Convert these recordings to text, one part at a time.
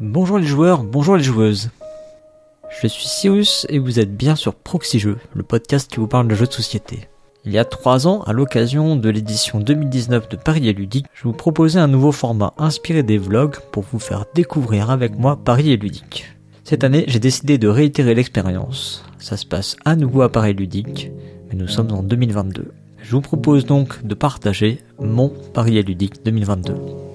Bonjour les joueurs, bonjour les joueuses. Je suis Cyrus et vous êtes bien sur Proxy Jeux, le podcast qui vous parle de jeux de société. Il y a trois ans, à l'occasion de l'édition 2019 de Paris et Ludique, je vous proposais un nouveau format inspiré des vlogs pour vous faire découvrir avec moi Paris et Ludique. Cette année, j'ai décidé de réitérer l'expérience. Ça se passe à nouveau à Paris Ludique, mais nous sommes en 2022. Je vous propose donc de partager mon Paris et Ludique 2022.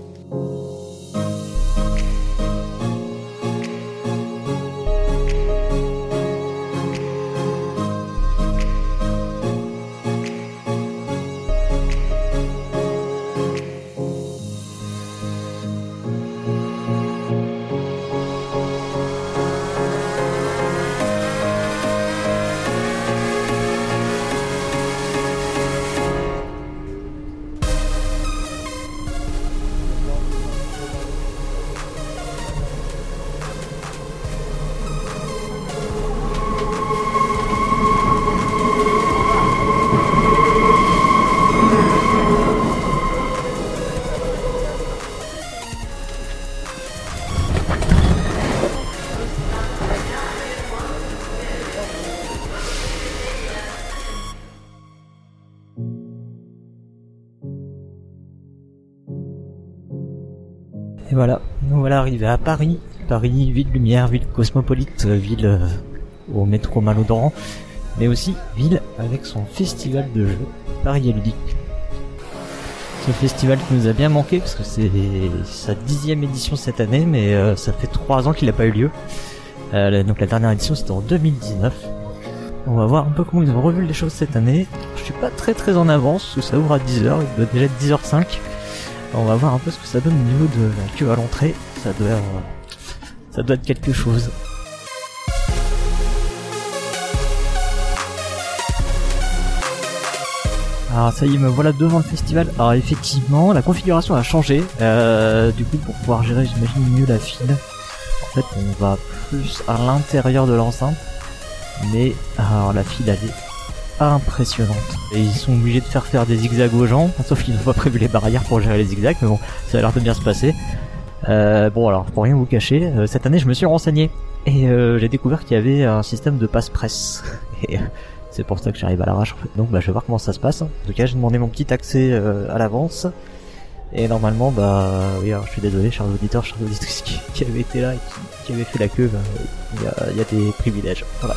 Paris. Paris, ville lumière, ville cosmopolite, euh, ville euh, au métro malodorant, mais aussi ville avec son festival de jeux, Paris et ludique. Ce festival qui nous a bien manqué parce que c'est sa dixième édition cette année, mais euh, ça fait trois ans qu'il n'a pas eu lieu. Donc la dernière édition c'était en 2019. On va voir un peu comment ils ont revu les choses cette année. Je suis pas très très en avance, parce ça ouvre à 10h, il doit déjà être 10h05. On va voir un peu ce que ça donne au niveau de la queue à l'entrée. Ça doit, ça doit être quelque chose. Alors ça y est, me voilà devant le festival. Alors effectivement, la configuration a changé. Euh, du coup, pour pouvoir gérer, j'imagine mieux la file. En fait, on va plus à l'intérieur de l'enceinte. Mais alors la file, elle est impressionnante. Et ils sont obligés de faire faire des zigzags aux gens, sauf qu'ils n'ont pas prévu les barrières pour gérer les zigzags, mais bon, ça a l'air de bien se passer. Euh, bon alors, pour rien vous cacher, euh, cette année je me suis renseigné, et euh, j'ai découvert qu'il y avait un système de passe-presse. Et euh, c'est pour ça que j'arrive à l'arrache en fait. Donc bah, je vais voir comment ça se passe. En tout cas, j'ai demandé mon petit accès à l'avance. Et normalement, bah oui, alors je suis désolé, chers auditeurs, chers auditrices qui, qui avaient été là et qui, qui avaient fait la queue, bah, il y, a, il y a des privilèges. Voilà.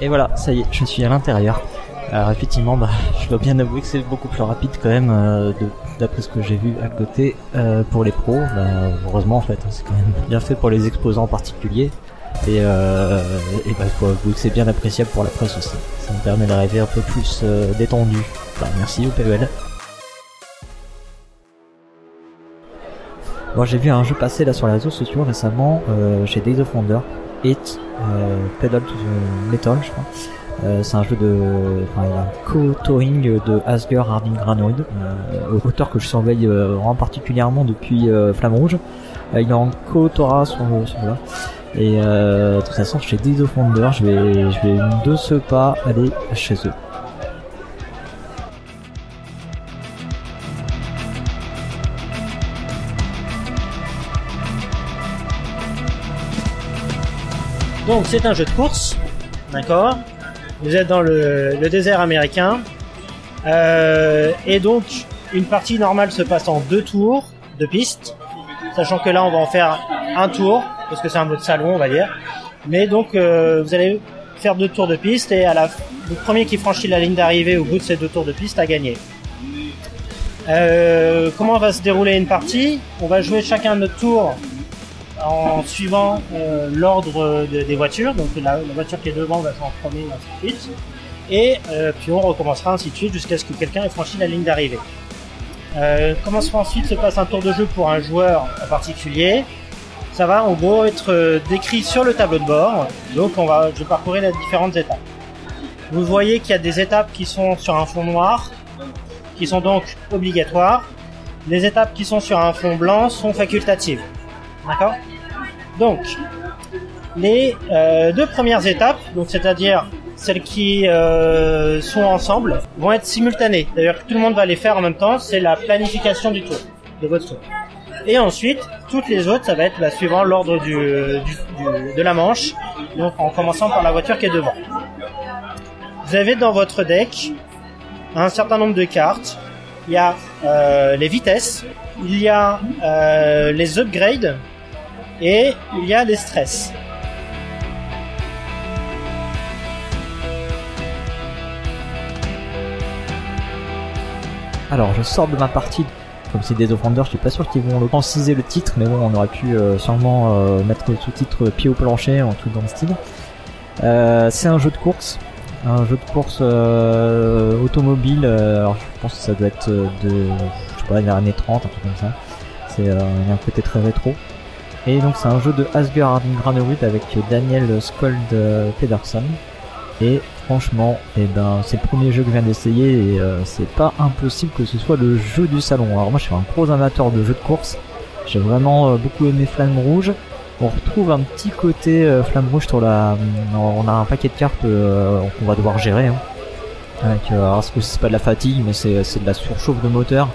Et voilà, ça y est, je suis à l'intérieur. Alors effectivement, bah, je dois bien avouer que c'est beaucoup plus rapide quand même, euh, d'après ce que j'ai vu à côté euh, pour les pros. Bah, heureusement en fait, hein, c'est quand même bien fait pour les exposants en particulier. Et, euh, bah, faut avouer que c'est bien appréciable pour la presse aussi. Ça me permet d'arriver un peu plus euh, détendu. Bah, merci au PEL. Bon, j'ai vu un jeu passer là sur les réseaux sociaux récemment euh, chez Days of Wonder, Hit, euh, Pedal to Metal, je crois. Euh, c'est un jeu de, enfin, un co-touring de Asger Harding Granoid, euh, auteur que je surveille euh, vraiment particulièrement depuis euh, Flamme Rouge. Il est en co-autorat sur sur là. Et de toute façon, chez Days of Wonder, je vais, je vais de ce pas aller chez eux. Donc c'est un jeu de course, d'accord Vous êtes dans le, désert américain. Euh, et donc une partie normale se passe en deux tours de piste, sachant que là on va en faire un tour, parce que c'est un mode salon on va dire. Mais donc euh, vous allez faire deux tours de piste et à la, le premier qui franchit la ligne d'arrivée au bout de ces deux tours de piste a gagné. Euh, comment va se dérouler une partie? On va jouer chacun notre tour en suivant euh, l'ordre de- des voitures. Donc la, voiture qui est devant va faire en premier, et ainsi de suite. Et euh, puis on recommencera ainsi de suite jusqu'à ce que quelqu'un ait franchi la ligne d'arrivée. Euh, comment se- ensuite se passe un tour de jeu pour un joueur en particulier? Ça va en gros être euh, décrit sur le tableau de bord. Donc on va, je parcourir les différentes étapes. Vous voyez qu'il y a des étapes qui sont sur un fond noir qui sont donc obligatoires. Les étapes qui sont sur un fond blanc sont facultatives. D'accord? Donc, les euh, deux premières étapes, donc c'est-à-dire celles qui euh, sont ensemble, vont être simultanées. D'ailleurs, tout le monde va les faire en même temps. C'est la planification du tour, de votre tour. Et ensuite, toutes les autres, ça va être bah, suivant l'ordre du, de la manche. Donc, en commençant par la voiture qui est devant. Vous avez dans votre deck un certain nombre de cartes. Il y a euh, les vitesses, il y a les upgrades et il y a les stress. Alors, je sors de ma partie. Comme c'est des offenders, je suis pas sûr qu'ils vont conciser le titre, mais bon, on aurait pu euh, sûrement euh, mettre le sous-titre pied au plancher, en tout dans le style. Euh, c'est un jeu de course, un jeu de course automobile. alors, je pense que ça doit être de, je sais pas, les années 30, un truc comme ça. C'est un côté très rétro. Et donc, c'est un jeu de Asgard Granerud avec Daniel Skold euh, Pedersen. Et franchement, eh ben, c'est le premier jeu que je viens d'essayer et euh, c'est pas impossible que ce soit le jeu du salon. Alors moi, je suis un gros amateur de jeux de course. J'ai vraiment euh, beaucoup aimé Flamme Rouge. On retrouve un petit côté euh, Flamme Rouge sur la. On a un paquet de cartes euh, qu'on va devoir gérer. Hein. Avec, euh, alors, ce que c'est pas de la fatigue, mais c'est c'est de la surchauffe de moteur.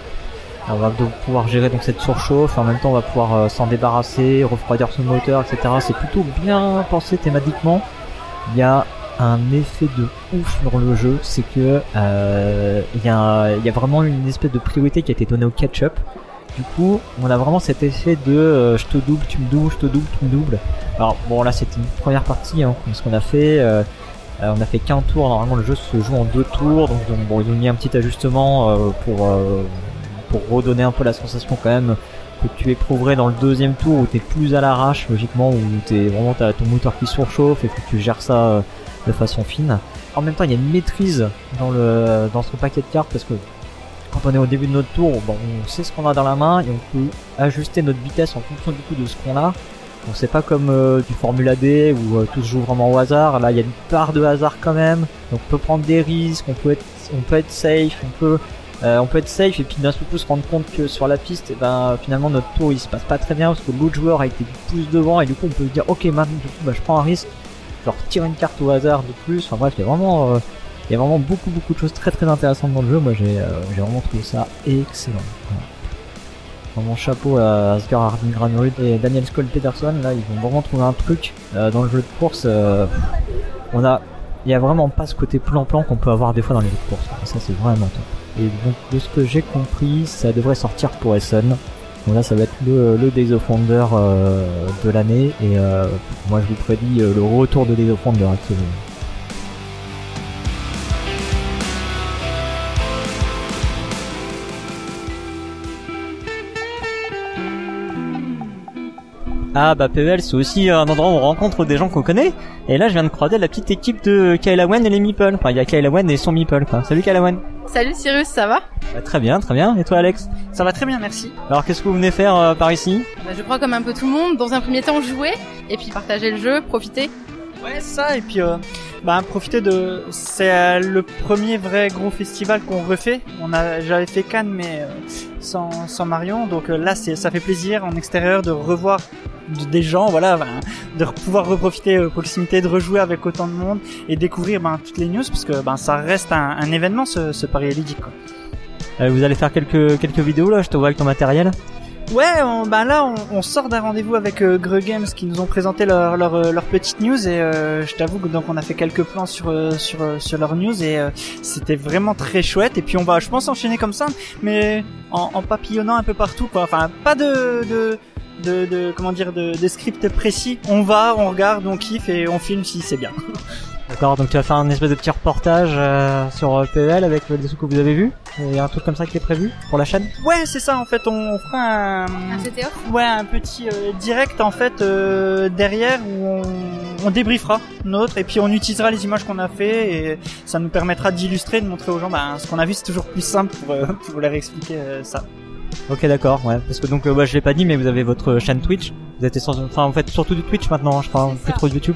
On va pouvoir gérer donc cette surchauffe. En même temps, on va pouvoir euh, s'en débarrasser, refroidir son moteur, etc. C'est plutôt bien pensé thématiquement. Il y a un effet de ouf dans le jeu, c'est que euh, il y, a, il y a vraiment une espèce de priorité qui a été donnée au catch-up. Du coup, on a vraiment cet effet de euh, je te double, tu me doubles, je te double, tu me doubles. Alors bon, là c'était une première partie, hein, ce qu'on a fait. euh, euh, on a fait qu'un tour. Normalement, le jeu se joue en deux tours, donc donc, bon, ils ont mis un petit ajustement euh, pour euh, pour redonner un peu la sensation quand même que tu éprouverais dans le deuxième tour où t'es plus à l'arrache logiquement où t'es vraiment ton moteur qui surchauffe et que tu gères ça euh, de façon fine. En même temps, il y a une maîtrise dans le dans son paquet de cartes parce que quand on est au début de notre tour, bon, on sait ce qu'on a dans la main et on peut ajuster notre vitesse en fonction du coup de ce qu'on a. Donc c'est pas comme euh, du Formula D où euh, tout se joue vraiment au hasard. Là, il y a une part de hasard quand même. Donc on peut prendre des risques, on peut être on peut être safe, on peut euh, on peut être safe et puis d'un seul coup se rendre compte que sur la piste, eh ben finalement notre tour il se passe pas très bien parce que l'autre joueur a été plus devant et du coup on peut se dire ok maintenant du coup bah, je prends un risque, je retire une carte au hasard de plus. Enfin bref, il y a vraiment euh, il y a vraiment beaucoup beaucoup de choses très très intéressantes dans le jeu. Moi j'ai euh, j'ai vraiment trouvé ça excellent. Voilà. Vraiment chapeau à Asger Harding et Daniel Skoll Peterson. Là ils vont vraiment trouver un truc euh, dans le jeu de course. euh, on a il y a vraiment pas ce côté plan-plan qu'on peut avoir des fois dans les jeux de course. Et ça c'est vraiment top. Et donc de ce que j'ai compris, ça devrait sortir pour Essen. Donc là ça va être le, le Days of euh, de l'année et euh, moi je vous prédis euh, le retour de Days of Wonder actuellement. Ah bah PEL c'est aussi un endroit où on rencontre des gens qu'on connaît et là je viens de croiser la petite équipe de Kayla Wen et les Meeple. Enfin il y a Kayla Wen et son Meeple quoi. Salut Kayla Wen. Salut Cyrus, ça va? Bah, très bien, très bien. Et toi Alex? Ça va très bien, merci. Alors qu'est-ce que vous venez faire euh, par ici? Bah, Je crois comme un peu tout le monde, dans un premier temps jouer, et puis partager le jeu, profiter. Ouais, ça, et puis, euh, bah, profiter de. C'est euh, le premier vrai gros festival qu'on refait. On a, j'avais fait Cannes, mais euh, sans, sans Marion. Donc euh, là, c'est, ça fait plaisir en extérieur de revoir des gens, voilà, ben, de pouvoir reprofiter euh, proximité, de rejouer avec autant de monde et découvrir ben, toutes les news, parce que ben, ça reste un, un événement, ce, ce Paris ludique. Quoi. Euh, Vous allez faire quelques quelques vidéos là. Je te vois avec ton matériel? Ouais, on, bah là, on, on sort d'un rendez-vous avec euh, Games qui nous ont présenté leur, leur, euh, leur petite news et euh, je t'avoue que donc on a fait quelques plans sur euh, sur euh, sur leur news et euh, c'était vraiment très chouette et puis on va, je pense, enchaîner comme ça, mais en, en papillonnant un peu partout, quoi. Enfin, pas de de de, de comment dire de, de script précis. On va, on regarde, on kiffe et on filme si c'est bien. D'accord. Donc tu vas faire un espèce de petit reportage euh, sur euh, PEL avec euh, des trucs que vous avez vus. Il y a un truc comme ça qui est prévu pour la chaîne? Ouais, c'est ça. En fait, on fera un c'était off Ouais, un petit euh, direct en fait euh, derrière où on, on débriefera notre et puis on utilisera les images qu'on a fait et ça nous permettra d'illustrer, de montrer aux gens bah, ce qu'on a vu. C'est toujours plus simple pour, euh, pour leur expliquer euh, ça. Ok, d'accord, ouais. Parce que donc, euh, bah, je l'ai pas dit, mais vous avez votre chaîne Twitch. Vous êtes enfin, en fait, surtout du Twitch maintenant, hein, je crois, plus trop de YouTube.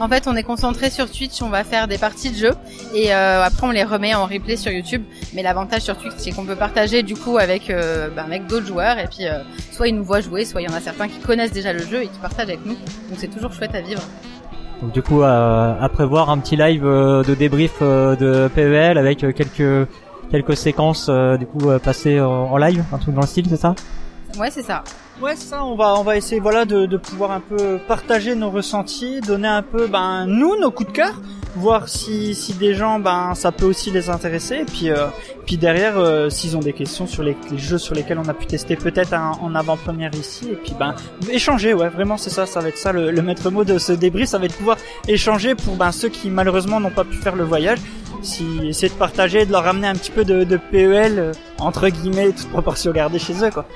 En fait, on est concentré sur Twitch, on va faire des parties de jeu et euh, après on les remet en replay sur YouTube. Mais l'avantage sur Twitch, c'est qu'on peut partager du coup avec euh, bah, avec d'autres joueurs et puis euh, soit ils nous voient jouer, soit il y en a certains qui connaissent déjà le jeu et qui partagent avec nous. Donc c'est toujours chouette à vivre. Donc du coup, à prévoir un petit live de débrief de PEL avec quelques quelques séquences euh, du coup euh, passées en, en live, un truc dans le style, c'est ça? Ouais, c'est ça. Ouais, c'est ça. On va, on va essayer, voilà, de, de pouvoir un peu partager nos ressentis, donner un peu, ben, nous, nos coups de cœur, voir si, si des gens, ben, ça peut aussi les intéresser. Et puis, euh, puis derrière, euh, s'ils ont des questions sur les, les jeux sur lesquels on a pu tester peut-être en avant-première ici, et puis, ben, échanger. Ouais, vraiment, c'est ça. Ça va être ça le, le maître mot de ce débrief. Ça va être pouvoir échanger pour, ben, ceux qui malheureusement n'ont pas pu faire le voyage. Si essayer de partager, de leur ramener un petit peu de, de PEL euh, entre guillemets, toute proportion gardée chez eux, quoi.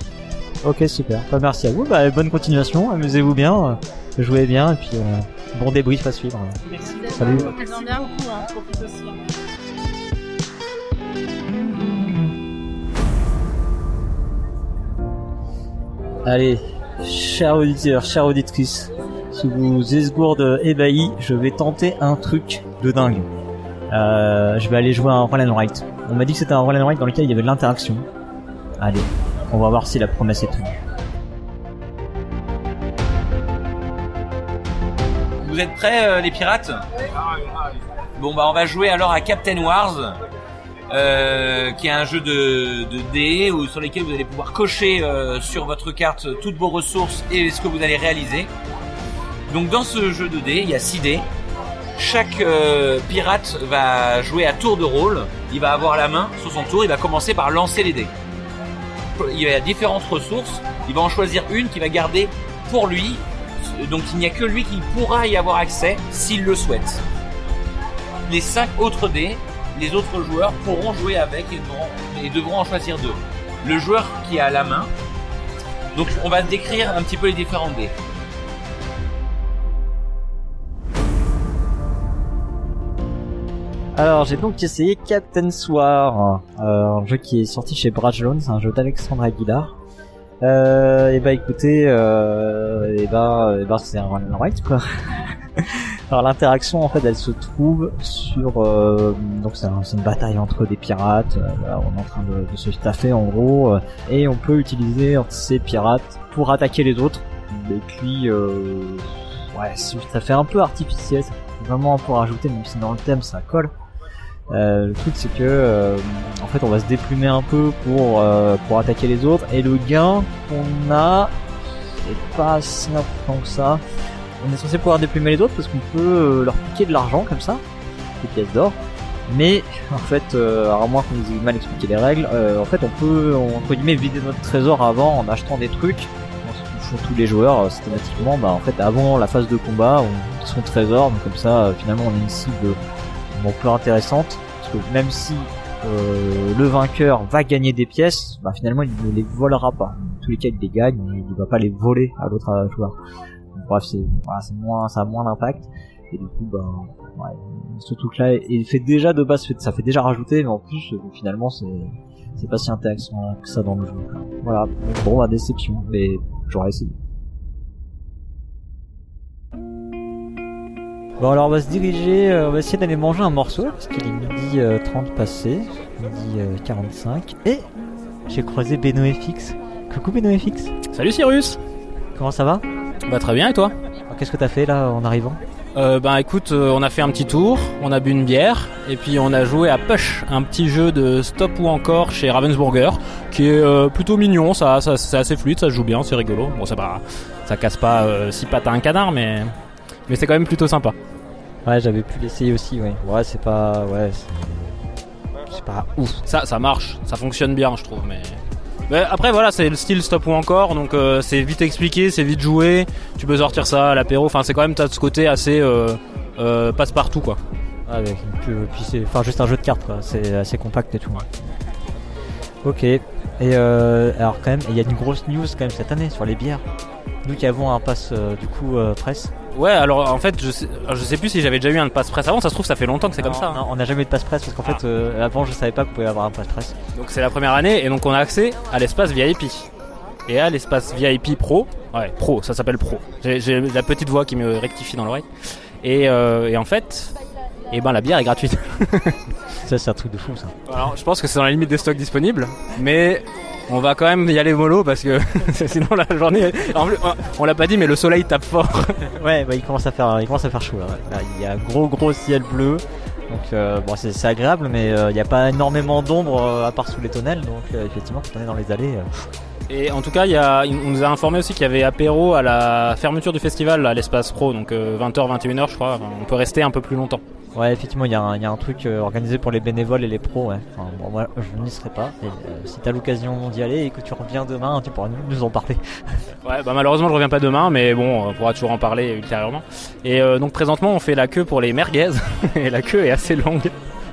Ok, super. Bah, merci à vous. Bah, bonne continuation. Amusez-vous bien, euh, jouez bien, et puis euh, bon débrief à suivre. Merci. Salut. Bien. beaucoup, hein. Profite aussi. Allez, chers auditeurs, chères auditrices, si vous esgourde ébahi, je vais tenter un truc de dingue. Euh, je vais aller jouer à un roll and write. On m'a dit que c'était un roll and write dans lequel il y avait de l'interaction. Allez, on va voir si la promesse est tenue. Vous êtes prêts, euh, les pirates? Bon, bah, on va jouer alors à Captain Wars, euh, qui est un jeu de, de dés où, sur lesquels vous allez pouvoir cocher sur votre carte toutes vos ressources et ce que vous allez réaliser. Donc, dans ce jeu de dés, il y a 6 dés. Chaque euh, pirate va jouer à tour de rôle. Il va avoir la main sur son tour. Il va commencer par lancer les dés. Il y a différentes ressources. Il va en choisir une qui va garder pour lui donc il n'y a que lui qui pourra y avoir accès s'il le souhaite. Les cinq autres dés, les autres joueurs pourront jouer avec et devront, et devront en choisir deux. Le joueur qui a la main, donc on va décrire un petit peu les différents dés. Alors, j'ai donc essayé Captain Soir, euh, un jeu qui est sorti chez Bradlone, c'est un jeu d'Alexandre Aguilar. Euh, et bah écoutez, euh, et bah, et bah c'est un run and write quoi. Alors l'interaction en fait, elle se trouve sur euh, donc c'est un- c'est une bataille entre des pirates. euh, voilà, on est en train de, se staffer en gros, euh, et on peut utiliser ces pirates pour attaquer les autres. Et puis ouais, ça fait un peu artificiel, ça fait vraiment peu rajouter, même si dans le thème ça colle. Euh, le truc c'est que euh, en fait on va se déplumer un peu pour euh, pour attaquer les autres et le gain qu'on a est pas si important que ça. On est censé pouvoir déplumer les autres parce qu'on peut euh, leur piquer de l'argent comme ça, des pièces d'or. Mais en fait, euh, à moins qu'on nous ait mal expliqué les règles, euh, en fait on peut entre guillemets vider notre trésor avant en achetant des trucs. Font tous les joueurs systématiquement. Bah en fait avant la phase de combat, on son trésor, donc comme ça finalement on a une cible bon, intéressante parce que même si euh, le vainqueur va gagner des pièces, bah, finalement il ne les volera pas. Dans tous les cas il les gagne, mais il ne va pas les voler à l'autre euh, joueur. Bref, c'est moins, ça a moins d'impact. Et du coup, ben, ouais, ce truc-là, il fait déjà de base, ça fait déjà rajouter, mais en plus, euh, finalement, c'est pas si intéressant que ça dans le jeu. Voilà. Bon, bah, déception, mais j'aurais essayé. Bon alors on va se diriger, euh, on va essayer d'aller manger un morceau parce qu'il est midi euh, 30 passé, midi euh, 45 et j'ai croisé Beno FX. Coucou Beno FX, Salut Cyrus. Comment ça va? Bah très bien et toi? Qu'est-ce que t'as fait là en arrivant? Euh, Bah écoute, euh, on a fait un petit tour, on a bu une bière et puis on a joué à Push, un petit jeu de stop ou encore chez Ravensburger qui est euh, plutôt mignon, ça, ça c'est assez fluide, ça se joue bien, c'est rigolo. Bon ça pas, ça casse pas euh, six pattes à un canard mais mais c'est quand même plutôt sympa. Ouais j'avais pu l'essayer aussi, ouais. Ouais c'est pas... Ouais c'est- pas ouf. Ça ça marche, ça fonctionne bien je trouve mais mais après voilà c'est le style stop ou encore donc euh, c'est vite expliqué, c'est vite joué, tu peux sortir ça à l'apéro, enfin c'est quand même t'as ce côté assez euh, euh, passe partout quoi. Ouais, avec une pu- puis c'est enfin juste un jeu de cartes quoi, c'est assez compact et tout. Ok. Et euh, alors quand même, il y a une grosse news quand même cette année sur les bières. Nous qui avons un pass euh, du coup euh, presse. Ouais, alors en fait, je sais, je sais plus si j'avais déjà eu un passe presse avant. Ça se trouve, ça fait longtemps que c'est comme ça. hein. non, on n'a jamais eu de passe presse parce qu'en fait, euh, avant, je savais pas que vous pouvez avoir un passe presse. Donc c'est la première année et donc on a accès à l'espace VIP. Et à l'espace VIP Pro, ouais, Pro, ça s'appelle Pro. J'ai j'ai la petite voix qui me rectifie dans l'oreille. Et, euh, et en fait, eh ben la bière est gratuite. Ça, c'est un truc de fou, ça. Alors, je pense que c'est dans la limite des stocks disponibles, mais on va quand même y aller mollo parce que sinon la journée. On l'a pas dit, mais le soleil tape fort. Ouais, bah, il commence à faire, il commence à faire chaud là. il y a un gros gros ciel bleu. Donc euh, bon, c'est agréable, mais euh, il n'y a pas énormément d'ombre euh, à part sous les tonnelles. Donc euh, effectivement, quand on est dans les allées, Et en tout cas, il y a, on nous a informé aussi qu'il y avait apéro à la fermeture du festival à l'espace pro, donc 20h, 21h, je crois. Enfin, on peut rester un peu plus longtemps. Ouais, effectivement, il y, a un- il y a un truc euh, organisé pour les bénévoles et les pros. Ouais. Enfin, bon, moi, je n'y serai pas. Et, euh, si t'as l'occasion d'y aller et que tu reviens demain, tu pourras nous, en parler. Ouais, bah malheureusement, je reviens pas demain, mais bon, on pourra toujours en parler ultérieurement. Et euh, donc présentement, on fait la queue pour les merguez, et la queue est assez longue.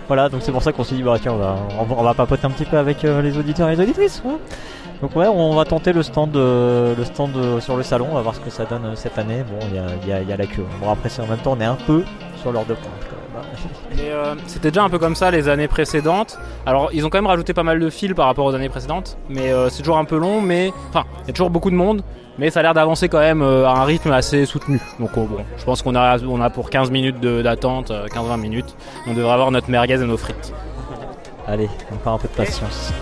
Voilà, donc c'est pour ça qu'on s'est dit, bah tiens, on va, on va, papoter un petit peu avec les auditeurs et les auditrices. ouais. Donc ouais, on va tenter le stand, euh, le stand euh, sur le salon, on va voir ce que ça donne euh, cette année. Bon, il y a, il y, a, il y a la queue. Bon, après, en même temps, on est un peu sur l'heure de pointe. Euh, c'était déjà un peu comme ça les années précédentes. Alors ils ont quand même rajouté pas mal de fils par rapport aux années précédentes, mais euh, c'est toujours un peu long. Mais enfin, il y a toujours beaucoup de monde, mais ça a l'air d'avancer quand même euh, à un rythme assez soutenu. Donc oh, bon, je pense qu'on a pour 15 minutes d'attente, euh, 15-20 minutes. On devrait avoir notre merguez et nos frites. Allez, encore un peu de patience.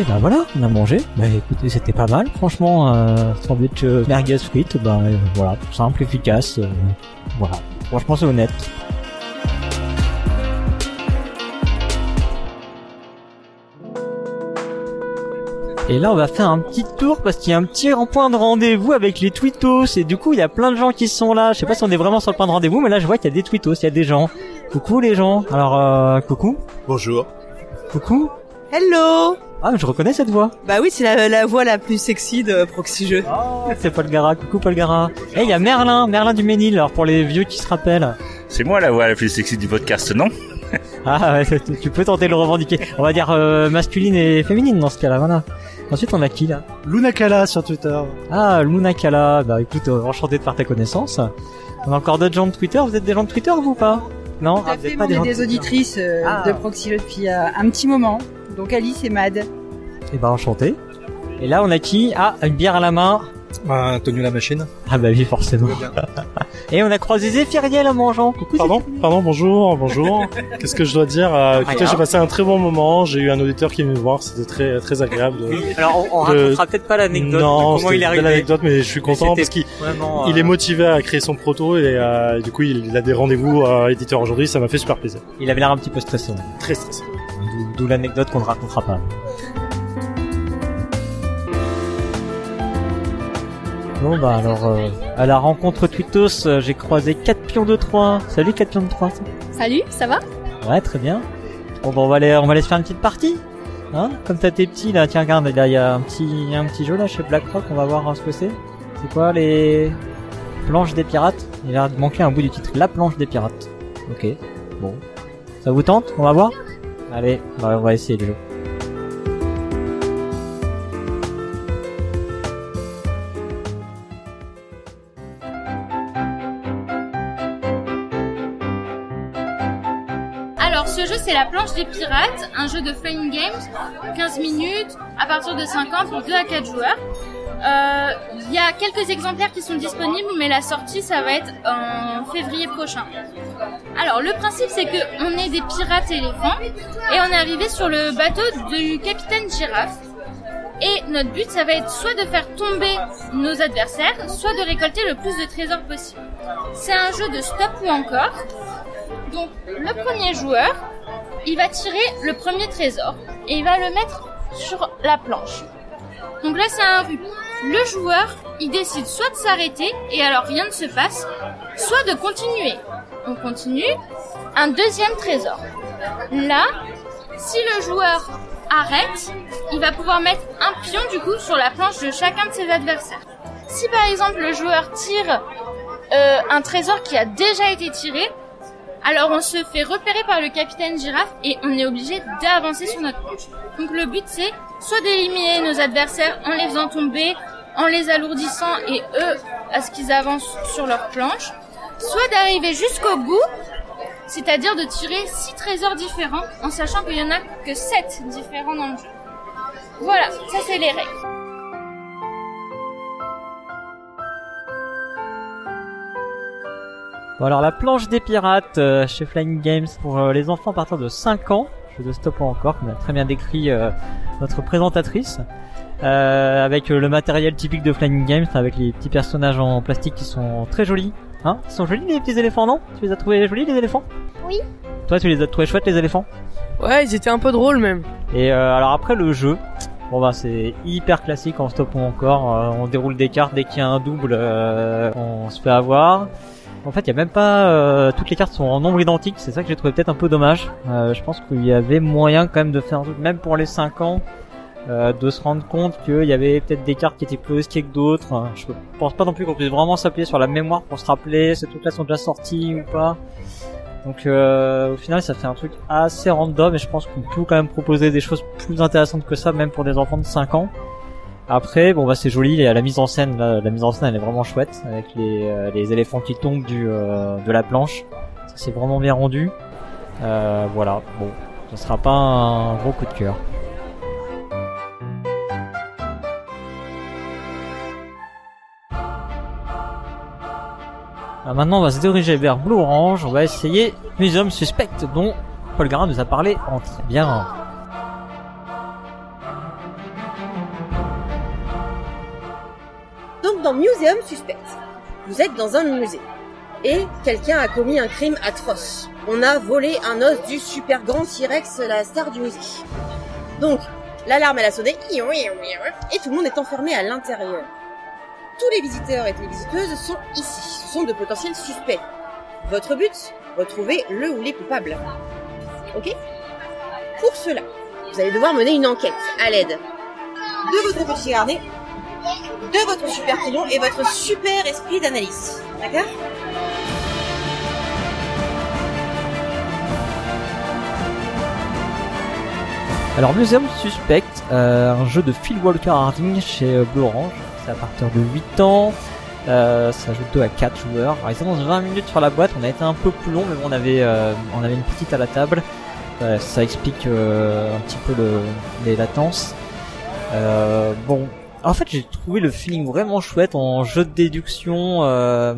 Et ben voilà, on a mangé. Bah écoutez, c'était pas mal, franchement. Euh, sandwich euh, merguez frites, bah euh, voilà, simple, efficace. euh, voilà, franchement c'est honnête. Et là, on va faire un petit tour parce qu'il y a un petit point de rendez-vous avec les twittos. Et du coup, il y a plein de gens qui sont là. Je sais pas si on est vraiment sur le point de rendez-vous, mais là, je vois qu'il y a des twittos, il y a des gens. Coucou les gens. Alors, euh, coucou. Bonjour. Coucou. Hello Ah, je reconnais cette voix. Bah oui, c'est la, la voix la plus sexy de Proxy Jeux. Oh, c'est Paul Gara. Coucou Paul Gara. Eh, il y a Merlin, Merlin du Ménil. Alors pour les vieux qui se rappellent. C'est moi la voix la plus sexy du podcast, non? Ah, ouais, tu- peux tenter de le revendiquer. On va dire euh, masculine et féminine dans ce cas-là. Voilà. Ensuite, on a qui là? Luna Kala sur Twitter. Ah, Luna Kala. Bah écoute, euh, enchanté de faire ta connaissance. On a encore d'autres gens de Twitter. Vous êtes des gens de Twitter vous ou pas? Non, Tout Ah, à vous fait, êtes mais pas on des est gens de des Twitter. auditrices euh, Ah. de Proxy depuis euh, un petit moment. Donc Alice et Mad. Eh ben enchanté. Et là, on a qui? Ah, une bière à la main. Antonio la machine. Ah bah oui, forcément. Et on a croisé Zéphiriel en mangeant. Coucou Pardon, pardon, bonjour, bonjour. Qu'est-ce que je dois dire? Euh, Écoutez, j'ai passé un très bon moment. J'ai eu un auditeur qui est venu me voir. C'était très très agréable. de- alors on, on de- racontera peut-être pas l'anecdote Non, comment il est arrivé. anecdote, mais je suis content parce qu'il Vraiment, il euh, est motivé à créer son proto et euh, du coup il, a des rendez-vous éditeurs aujourd'hui. Ça m'a fait super plaisir. il avait l'air un petit peu stressé. Très stressé. D'où l'anecdote qu'on ne racontera pas. Bon bah alors euh, à la rencontre Twittos, euh, j'ai croisé 4 pions de 3. Salut 4 pions de 3. Salut, ça va? Ouais, très bien. Bon bah on va aller on va aller se faire une petite partie. Hein? Comme t'as tes petits là, tiens regarde, là il y a un petit un petit jeu là chez BlackRock, on va voir hein, ce que c'est. C'est quoi les planches des pirates? Il a manquer un bout du titre. La planche des pirates. OK. Bon. Ça vous tente? On va voir? Allez, bah, on va essayer le jeu. Alors, ce jeu, c'est la planche des pirates, un jeu de Flying Games, 15 minutes, à partir de 50 pour 2 à 4 joueurs. Euh, Il y a quelques exemplaires qui sont disponibles, mais la sortie, ça va être en février prochain. Alors, le principe, c'est que on est des pirates éléphants, et on est arrivé sur le bateau du capitaine girafe. Et notre but, ça va être soit de faire tomber nos adversaires, soit de récolter le plus de trésors possible. C'est un jeu de stop ou encore. Donc, le premier joueur, il va tirer le premier trésor et il va le mettre sur la planche. Donc là, c'est un rubis. Le joueur, il décide soit de s'arrêter et alors rien ne se passe, soit de continuer. On continue. Un deuxième trésor. Là, si le joueur arrête, il va pouvoir mettre un pion du coup sur la planche de chacun de ses adversaires. Si par exemple le joueur tire euh, un trésor qui a déjà été tiré, alors on se fait repérer par le capitaine girafe et on est obligé d'avancer sur notre planche. Donc le but c'est soit d'éliminer nos adversaires en les faisant tomber en les alourdissant et eux à ce qu'ils avancent sur leur planche, soit d'arriver jusqu'au bout, c'est-à-dire de tirer six trésors différents en sachant qu'il y en a que sept différents dans le jeu. Voilà, ça c'est les règles. Bon alors la planche des pirates euh, chez Flying Games pour euh, les enfants à partir de 5 ans, jeu de stop encore, comme l'a très bien décrit euh, notre présentatrice, euh, avec euh, le matériel typique de Flying Games, avec les petits personnages en plastique qui sont très jolis. Hein? Ils sont jolis les petits éléphants, non? Tu les as trouvés jolis les éléphants? Oui. Toi tu les as trouvés chouettes les éléphants? Ouais, ils étaient un peu drôles même. Et euh, alors après le jeu, bon bah c'est hyper classique en stop ou encore, euh, on déroule des cartes dès qu'il y a un double, euh, on se fait avoir. En fait, il y a même pas euh, toutes les cartes sont en nombre identique, c'est ça que j'ai trouvé peut-être un peu dommage. Euh, je pense qu'il y avait moyen quand même de faire un truc même pour les 5 ans euh, de se rendre compte qu'il y avait peut-être des cartes qui étaient plus risquées que d'autres. Je pense pas non plus qu'on puisse vraiment s'appuyer sur la mémoire pour se rappeler ces trucs-là sont déjà sortis ou pas. Donc euh, au final ça fait un truc assez random et je pense qu'on peut quand même proposer des choses plus intéressantes que ça même pour des enfants de 5 ans. Après bon bah c'est joli la mise en scène la mise en scène elle est vraiment chouette avec les, euh, les éléphants qui tombent du euh, de la planche. Ça c'est vraiment bien rendu. Euh, voilà bon ce sera pas un gros coup de cœur. Alors maintenant, on va se diriger vers Blue Orange. On va essayer Museum Suspect, dont Paul Garin nous a parlé en très bien. Donc dans Museum Suspect, vous êtes dans un musée et quelqu'un a commis un crime atroce. On a volé un os du super grand T-Rex, la star du whisky. Donc, l'alarme elle a sonné et tout le monde est enfermé à l'intérieur. Tous les visiteurs et les visiteuses sont ici. Ce sont de potentiels suspects. Votre but Retrouver le ou les coupables. Ok? Pour cela, vous allez devoir mener une enquête à l'aide de votre petit carnet, de votre super crayon et votre super esprit d'analyse. D'accord? Alors Museum Suspect, euh, un jeu de Phil Walker Harding chez euh, Blue Orange. C'est à partir de 8 ans. Euh, ça joue 2 à 4 joueurs. Alors, il s'annonce 20 minutes sur la boîte. On a été un peu plus long, mais on avait, on avait une petite à la table. Ça explique un petit peu le, les latences. Bon, en fait, j'ai trouvé le feeling vraiment chouette en jeu de déduction euh,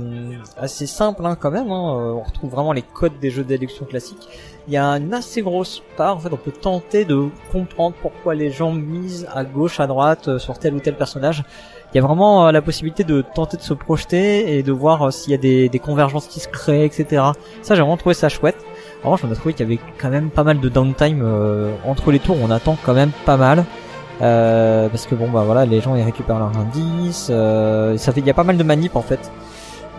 assez simple hein, quand même. Hein. Euh, On retrouve vraiment les codes des jeux de déduction classiques. Il y a une assez grosse part. En fait, on peut tenter de comprendre pourquoi les gens misent à gauche, à droite euh, sur tel ou tel personnage. Il y a vraiment euh, la possibilité de tenter de se projeter et de voir s'il y a des, des convergences qui se créent, etc. Ça, j'ai vraiment trouvé ça chouette. En revanche, on a trouvé qu'il y avait quand même pas mal de downtime euh, entre les tours. On attend quand même pas mal. Euh, parce que bon bah voilà les gens ils récupèrent leur indice euh, ça fait il y a pas mal de manip en fait.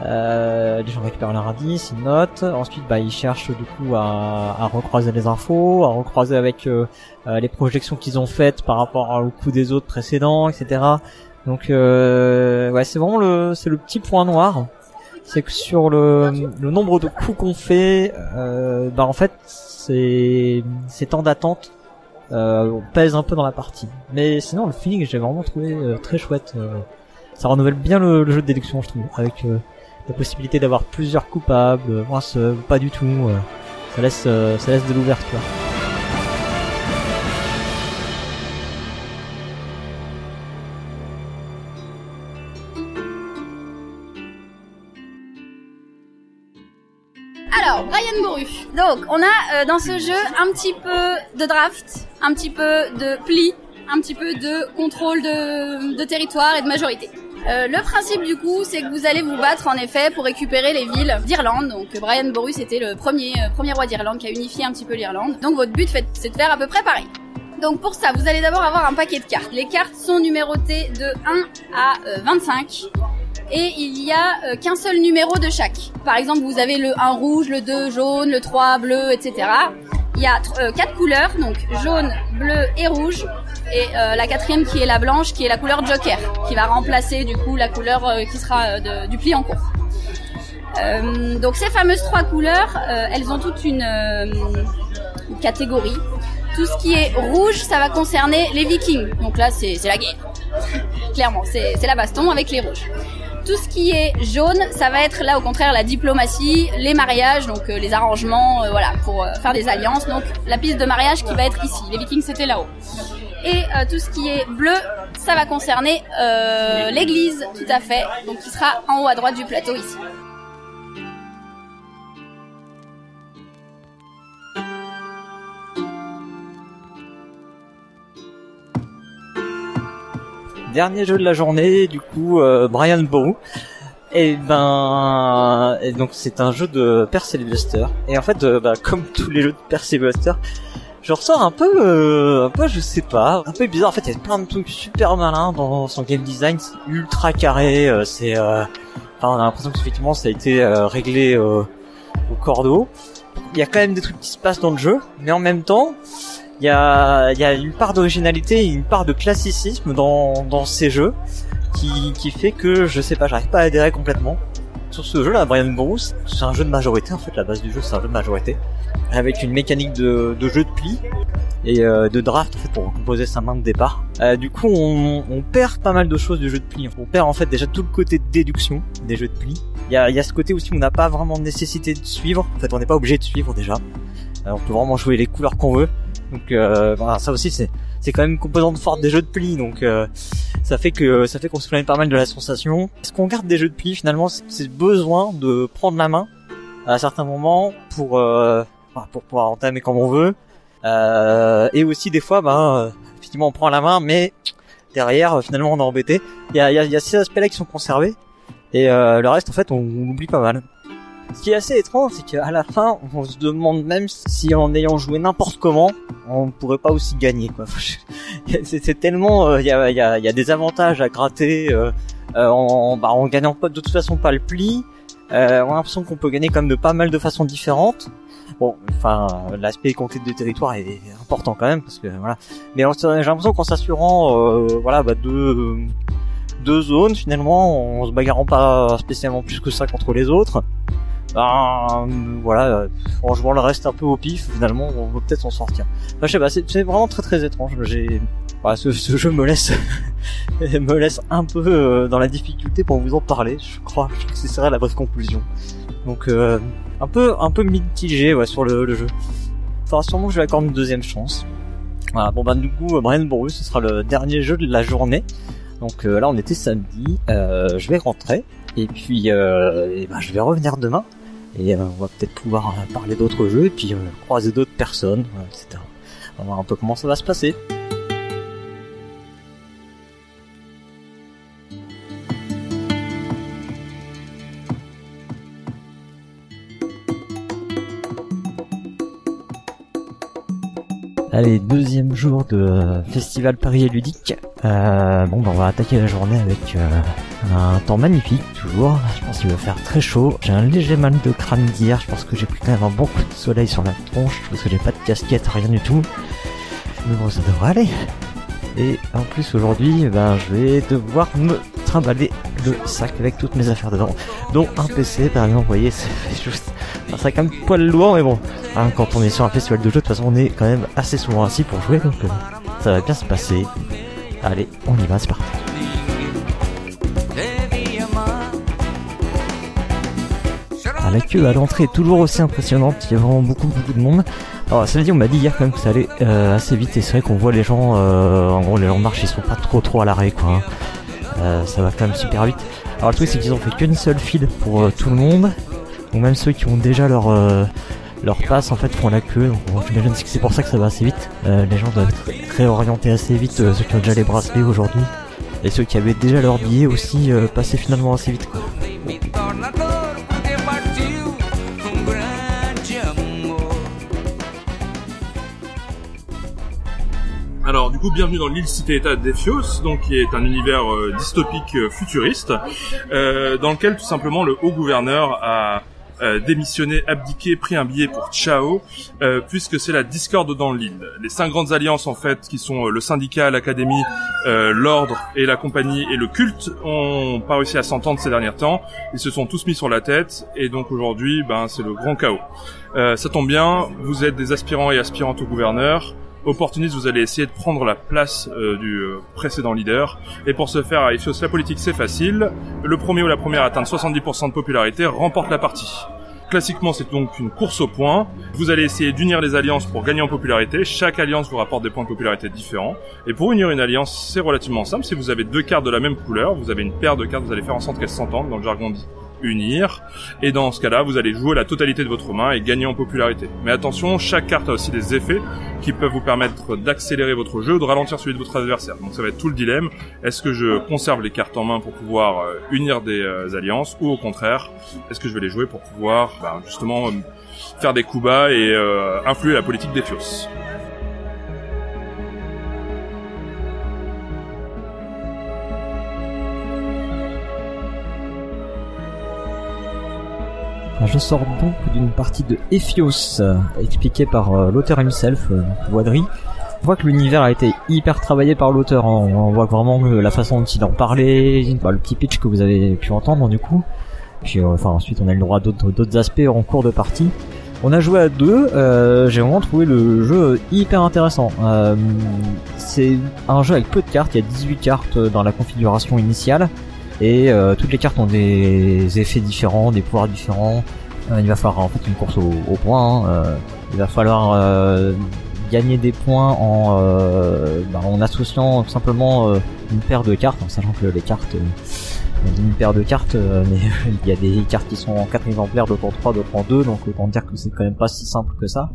Euh, les gens récupèrent leur indice ils notent. Ensuite bah ils cherchent du coup à, à recroiser les infos à recroiser avec euh, euh, les projections qu'ils ont faites par rapport au coup des autres précédents etc donc ouais c'est vraiment le c'est le petit point noir. C'est que sur le, le nombre de coups qu'on fait bah en fait c'est c'est temps d'attente euh, on pèse un peu dans la partie. Mais sinon, le feeling, j'ai vraiment trouvé euh, très chouette. euh. ça renouvelle bien le, le jeu de déduction, je trouve, avec euh, la possibilité d'avoir plusieurs coupables, euh, un seul, pas du tout. euh. ça laisse, ça laisse de l'ouverture. Donc, on a euh, dans ce jeu un petit peu de draft, un petit peu de pli, un petit peu de contrôle de, territoire et de majorité. Euh, le principe du coup, c'est que vous allez vous battre en effet pour récupérer les villes d'Irlande. Donc Brian Boru, c'était le premier euh, premier roi d'Irlande qui a unifié un petit peu l'Irlande. Donc votre but, c'est de faire à peu près pareil. Donc pour ça, vous allez d'abord avoir un paquet de cartes. Les cartes sont numérotées de 1 à euh, 25 et il y a euh, qu'un seul numéro de chaque. Par exemple, vous avez le 1 rouge, le 2 jaune, le 3 bleu, etc. Il y a euh, quatre couleurs, donc jaune, bleu et rouge, et euh, la quatrième qui est la blanche, qui est la couleur joker, qui va remplacer du coup la couleur euh, qui sera du pli en cours. Donc ces fameuses trois couleurs, elles ont toute une, une catégorie. Tout ce qui est rouge, ça va concerner les vikings. Donc là, c'est la guerre. clairement. C'est la baston avec les rouges. Tout ce qui est jaune, ça va être là au contraire la diplomatie, les mariages, donc euh, les arrangements, euh, voilà, pour euh, faire des alliances. Donc la piste de mariage qui va être ici. Les Vikings c'était là-haut. Et euh, tout ce qui est bleu, ça va concerner euh, l'église, tout à fait, donc qui sera en haut à droite du plateau ici. Dernier jeu de la journée, du coup, euh, Brian Boru. Et ben, et donc c'est un jeu de Percy Buster. Et en fait, euh, bah, comme tous les jeux de Percy Buster, je ressors un peu, euh, un peu, je sais pas, un peu bizarre. En fait, il y a plein de trucs super malins dans son game design, c'est ultra carré. euh, c'est, euh, enfin, on a l'impression qu'effectivement ça a été euh, réglé au cordeau. Il y a quand même des trucs qui se passent dans le jeu, mais en même temps, il y a, y a une part d'originalité, et une part de classicisme dans, dans ces jeux qui, qui fait que je sais pas, j'arrive pas à adhérer complètement. Sur ce jeu là, Brian Bruce, c'est un jeu de majorité en fait, la base du jeu c'est un jeu de majorité, avec une mécanique de, de jeu de pli et euh, de draft en fait pour composer sa main de départ. Euh, du coup, on, on perd pas mal de choses du jeu de pli. On perd en fait déjà tout le côté de déduction des jeux de pli. Il y a, y a ce côté aussi où on n'a pas vraiment de nécessité de suivre. En fait, on n'est pas obligé de suivre déjà. Euh, on peut vraiment jouer les couleurs qu'on veut. Donc euh, voilà, ça aussi c'est c'est quand même une composante forte des jeux de pli. Donc euh, ça fait que ça fait qu'on se plaint pas mal de la sensation. Ce qu'on garde des jeux de pli finalement, c'est c'est besoin de prendre la main à certains moments pour euh, pour pouvoir entamer comme on veut. Euh, et aussi des fois, ben euh, effectivement on prend la main, mais derrière euh, finalement on est embêté. Il y a, y, a, y a ces aspects-là qui sont conservés et le reste en fait on, on oublie pas mal. Ce qui est assez étrange, c'est qu'à la fin, on se demande même si en ayant joué n'importe comment, on pourrait pas aussi gagner. C'est tellement, euh, il y, a, il y, a, des avantages à gratter euh, euh, en, bah, en gagnant pas de toute façon pas le pli. Euh, on a l'impression qu'on peut gagner même de pas mal de façons différentes. Bon, enfin, l'aspect conquête de territoire est important quand même parce que voilà. Mais j'ai l'impression qu'en s'assurant, euh, voilà, bah, deux deux zones finalement, en se bagarrant pas spécialement plus que ça contre les autres. Ben, voilà, euh, en jouant le reste un peu au pif, finalement, on va peut-être s'en sortir. Enfin, je sais pas, c'est vraiment très très étrange. J'ai, voilà, ce, ce jeu me laisse, me laisse un peu euh, dans la difficulté pour vous en parler. Je crois, je crois que ce serait la vraie conclusion. Donc, euh, un peu, un peu mitigé, ouais, sur le, jeu. Faudra sûrement que je lui accorde une deuxième chance. Voilà, bon bah du coup, Brian Boru, ce sera le dernier jeu de la journée. Donc euh, là, on était samedi. Euh, je vais rentrer et puis euh, ben, je vais revenir demain et euh, on va peut-être pouvoir euh, parler d'autres jeux et puis euh, croiser d'autres personnes, etc. On va voir un peu comment ça va se passer. Allez, deuxième jour de euh, Festival Paris et Ludique. Euh, bon, bah, on va attaquer la journée avec euh, un temps magnifique, toujours. Je pense qu'il va faire très chaud. J'ai un léger mal de crâne d'hier. Je pense que j'ai pris quand même un bon de soleil sur la tronche parce que j'ai pas de casquette, rien du tout. Mais bon, ça devrait aller. Et en plus, aujourd'hui, ben, je vais devoir me trimballer le sac avec toutes mes affaires dedans, dont un PC, par exemple. Vous voyez, c'est juste un sac un poil lourd, mais bon. Hein, quand on est sur un festival de jeux, de toute façon, on est quand même assez souvent assis pour jouer, donc euh, ça va bien se passer. Allez, on y va, c'est parti. Ah, la queue à l'entrée est toujours aussi impressionnante, il y a vraiment beaucoup beaucoup de monde. Alors ça veut dire on m'a dit hier quand même que ça allait euh, assez vite et c'est vrai qu'on voit les gens, euh, en gros les gens marchent, ils sont pas trop trop à l'arrêt quoi. hein. Ça va quand même super vite. Alors le truc c'est qu'ils ont fait qu'une seule file pour tout le monde. Donc même ceux qui ont déjà leur euh, leur passe en fait font la queue. Donc j'imagine que c'est pour ça que ça va assez vite. Euh, les gens doivent être réorientés assez vite, euh, ceux qui ont déjà les bracelets aujourd'hui. Et ceux qui avaient déjà leur billet aussi euh, passaient finalement assez vite. Alors du coup, bienvenue dans l'île cité-état d'Ephios, donc qui est un univers dystopique futuriste, dans lequel tout simplement le haut gouverneur a euh, démissionné, abdiqué, pris un billet pour Chao, euh, puisque c'est la discorde dans l'île. Les cinq grandes alliances en fait, qui sont euh, le syndicat, l'académie, euh, l'ordre et la compagnie et le culte, ont pas réussi à s'entendre ces derniers temps. Ils se sont tous mis sur la tête, et donc aujourd'hui, ben c'est le grand chaos. Euh, ça tombe bien, vous êtes des aspirants et aspirantes au gouverneur. Opportuniste, vous allez essayer de prendre la place euh, du euh, précédent leader. Et pour ce faire, à Iphios, la politique c'est facile. Le premier ou la première à atteindre 70% de popularité remporte la partie. Classiquement, c'est donc une course au point. Vous allez essayer d'unir les alliances pour gagner en popularité. Chaque alliance vous rapporte des points de popularité différents. Et pour unir une alliance, c'est relativement simple. Si vous avez deux cartes de la même couleur, vous avez une paire de cartes, vous allez faire en sorte qu'elles s'entendent. Dans le jargon dit unir. Et dans ce cas-là, vous allez jouer la totalité de votre main et gagner en popularité. Mais attention, chaque carte a aussi des effets qui peuvent vous permettre d'accélérer votre jeu de ralentir celui de votre adversaire. Donc ça va être tout le dilemme. Est-ce que je conserve les cartes en main pour pouvoir euh, unir des euh, alliances ou au contraire, est-ce que je vais les jouer pour pouvoir ben, justement euh, faire des coups bas et influer la politique des Fios? Je sors donc d'une partie de Ephios, euh, expliquée par euh, l'auteur himself, euh, Voidry. On voit que l'univers a été hyper travaillé par l'auteur. hein. On voit vraiment la façon dont il en parlait, bah, le petit pitch que vous avez pu entendre du coup. Enfin ensuite on a le droit à d'autres aspects en cours de partie. On a joué à deux. J'ai vraiment trouvé le jeu hyper intéressant. C'est un jeu avec peu de cartes. Il y a 18 cartes dans la configuration initiale. Et euh, toutes les cartes ont des effets différents, des pouvoirs différents. Euh, il va falloir en fait une course au, au point. hein. Euh, il va falloir euh, gagner des points en, bah, en associant tout simplement une paire de cartes, en sachant que les cartes, on une paire de cartes, mais il y a des cartes qui sont en 4 exemplaires, d'autres en 3, d'autres en 2, donc autant dire que c'est quand même pas si simple que ça.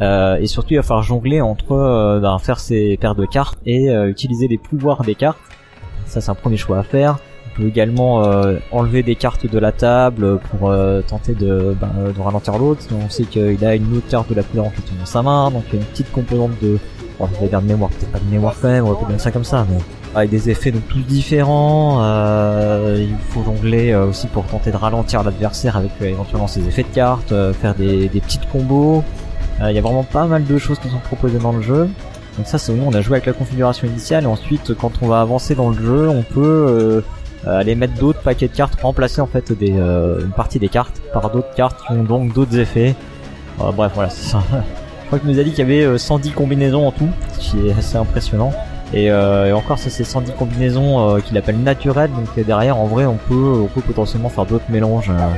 Euh, et surtout, il va falloir jongler entre bah, faire ces paires de cartes et euh, utiliser les pouvoirs des cartes. Ça, c'est un premier choix à faire. On peut également euh, enlever des cartes de la table pour euh, tenter de, bah, de ralentir l'autre. On sait qu'il a une autre carte de la couleur en fait dans sa main, donc il y a une petite composante de, bon, je vais dire de mémoire, peut-être pas de mémoire quand même, on va dire ça comme ça, mais avec des effets donc tous différents. Euh, il faut jongler euh, aussi pour tenter de ralentir l'adversaire avec euh, éventuellement ses effets de cartes, euh, faire des, des petites combos. Euh, Il y a vraiment pas mal de choses qui sont proposées dans le jeu. Donc ça c'est nous on a joué avec la configuration initiale et ensuite quand on va avancer dans le jeu on peut euh, aller mettre d'autres paquets de cartes, remplacer en fait des, euh, une partie des cartes par d'autres cartes qui ont donc d'autres effets. Euh, bref voilà c'est ça. Je crois qu'il nous a dit qu'il y avait euh, 110 combinaisons en tout, ce qui est assez impressionnant. Et, euh, et encore ça c'est 110 combinaisons euh, qu'il appelle naturelles donc euh, derrière en vrai on peut on peut potentiellement faire d'autres mélanges euh,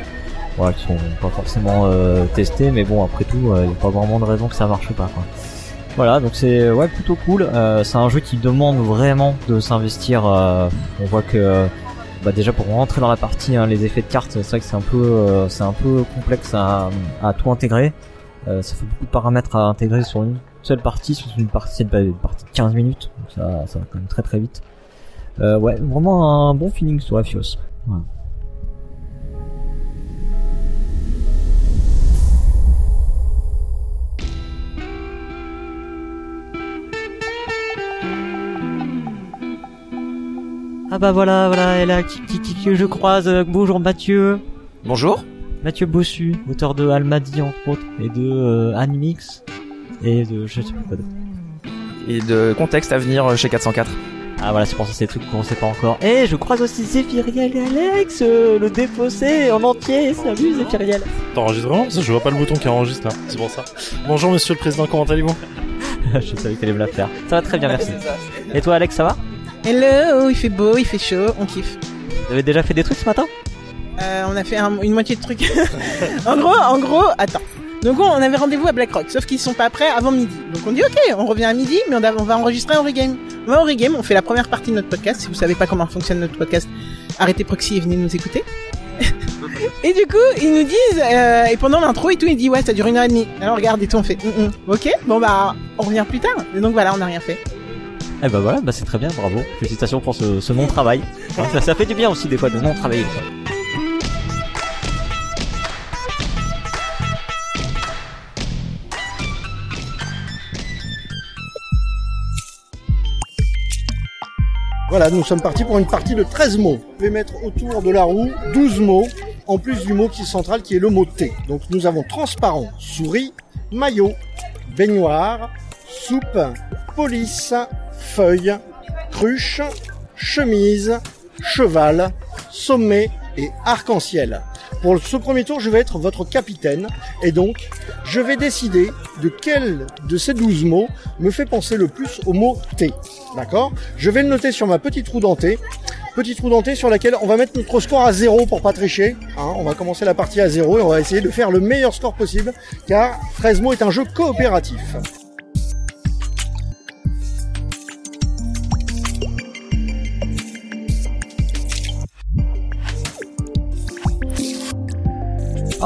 voilà, qui sont pas forcément euh, testés mais bon après tout il n'y a pas vraiment de raison que ça marche pas quoi. Voilà, donc c'est ouais plutôt cool. Euh, c'est un jeu qui demande vraiment de s'investir. euh, on voit que bah déjà pour rentrer dans la partie, hein, les effets de cartes, c'est vrai que c'est un peu euh, c'est un peu complexe à, à tout intégrer. Euh, ça fait beaucoup de paramètres à intégrer sur une seule partie, sur une partie, une partie de 15 minutes. Donc ça, ça va quand même très très vite. Euh, ouais, vraiment un bon feeling sur. Voilà. Ah bah voilà, voilà, elle a qui, qui, qui- que je croise. Euh, Bonjour Mathieu. Bonjour. Mathieu Bossu, auteur de Almadi entre autres, et de euh, Animix, et de je sais plus quoi d'autre. Et de contexte à venir chez 404. Ah voilà, c'est pour ça ces trucs qu'on sait pas encore. Et je croise aussi Zéphiriel et Alex, euh, le défaussé en entier. Salut Zéphiriel. T'enregistres vraiment? Parce que je vois pas le bouton qui enregistre là, c'est pour ça. Bonjour monsieur le président, comment allez-vous? Je savais qu'elle allait me la faire. Ça va très bien, merci. Et toi Alex, ça va? Hello, il fait beau, il fait chaud, on kiffe. Vous avez déjà fait des trucs ce matin? Euh, on a fait un- une moitié de trucs. en gros, en gros, attends. Donc on avait rendez-vous à BlackRock, sauf qu'ils sont pas prêts avant midi. Donc on dit ok, on revient à midi, mais on, a- on va enregistrer en regame. On va en regame, on fait la première partie de notre podcast. Si vous savez pas comment fonctionne notre podcast, arrêtez Proxy et venez nous écouter. et du coup, ils nous disent, euh, et pendant l'intro et tout, ils disent ouais, ça dure une heure et demie. Alors regarde et tout, on fait Hum, hum. ok, bon bah on revient plus tard. Et donc voilà, on n'a rien fait. Eh bah voilà, bah c'est très bien, bravo. Félicitations pour ce, ce non-travail. Hein, ça, ça fait du bien aussi des fois de non-travailler. Voilà, nous sommes partis pour une partie de 13 mots. Vous pouvez mettre autour de la roue 12 mots, en plus du mot qui est central qui est le mot T. Donc nous avons transparent, souris, maillot, baignoire, soupe, police, feuille, cruche, chemise, cheval, sommet et arc-en-ciel. Pour ce premier tour, je vais être votre capitaine et donc je vais décider de quel de ces 12 mots me fait penser le plus au mot thé. D'accord? Je vais le noter sur ma petite roue dentée. Petite roue dentée sur laquelle on va mettre notre score à zéro pour pas tricher. Hein, on va commencer la partie à zéro et on va essayer de faire le meilleur score possible car Fresmo est un jeu coopératif.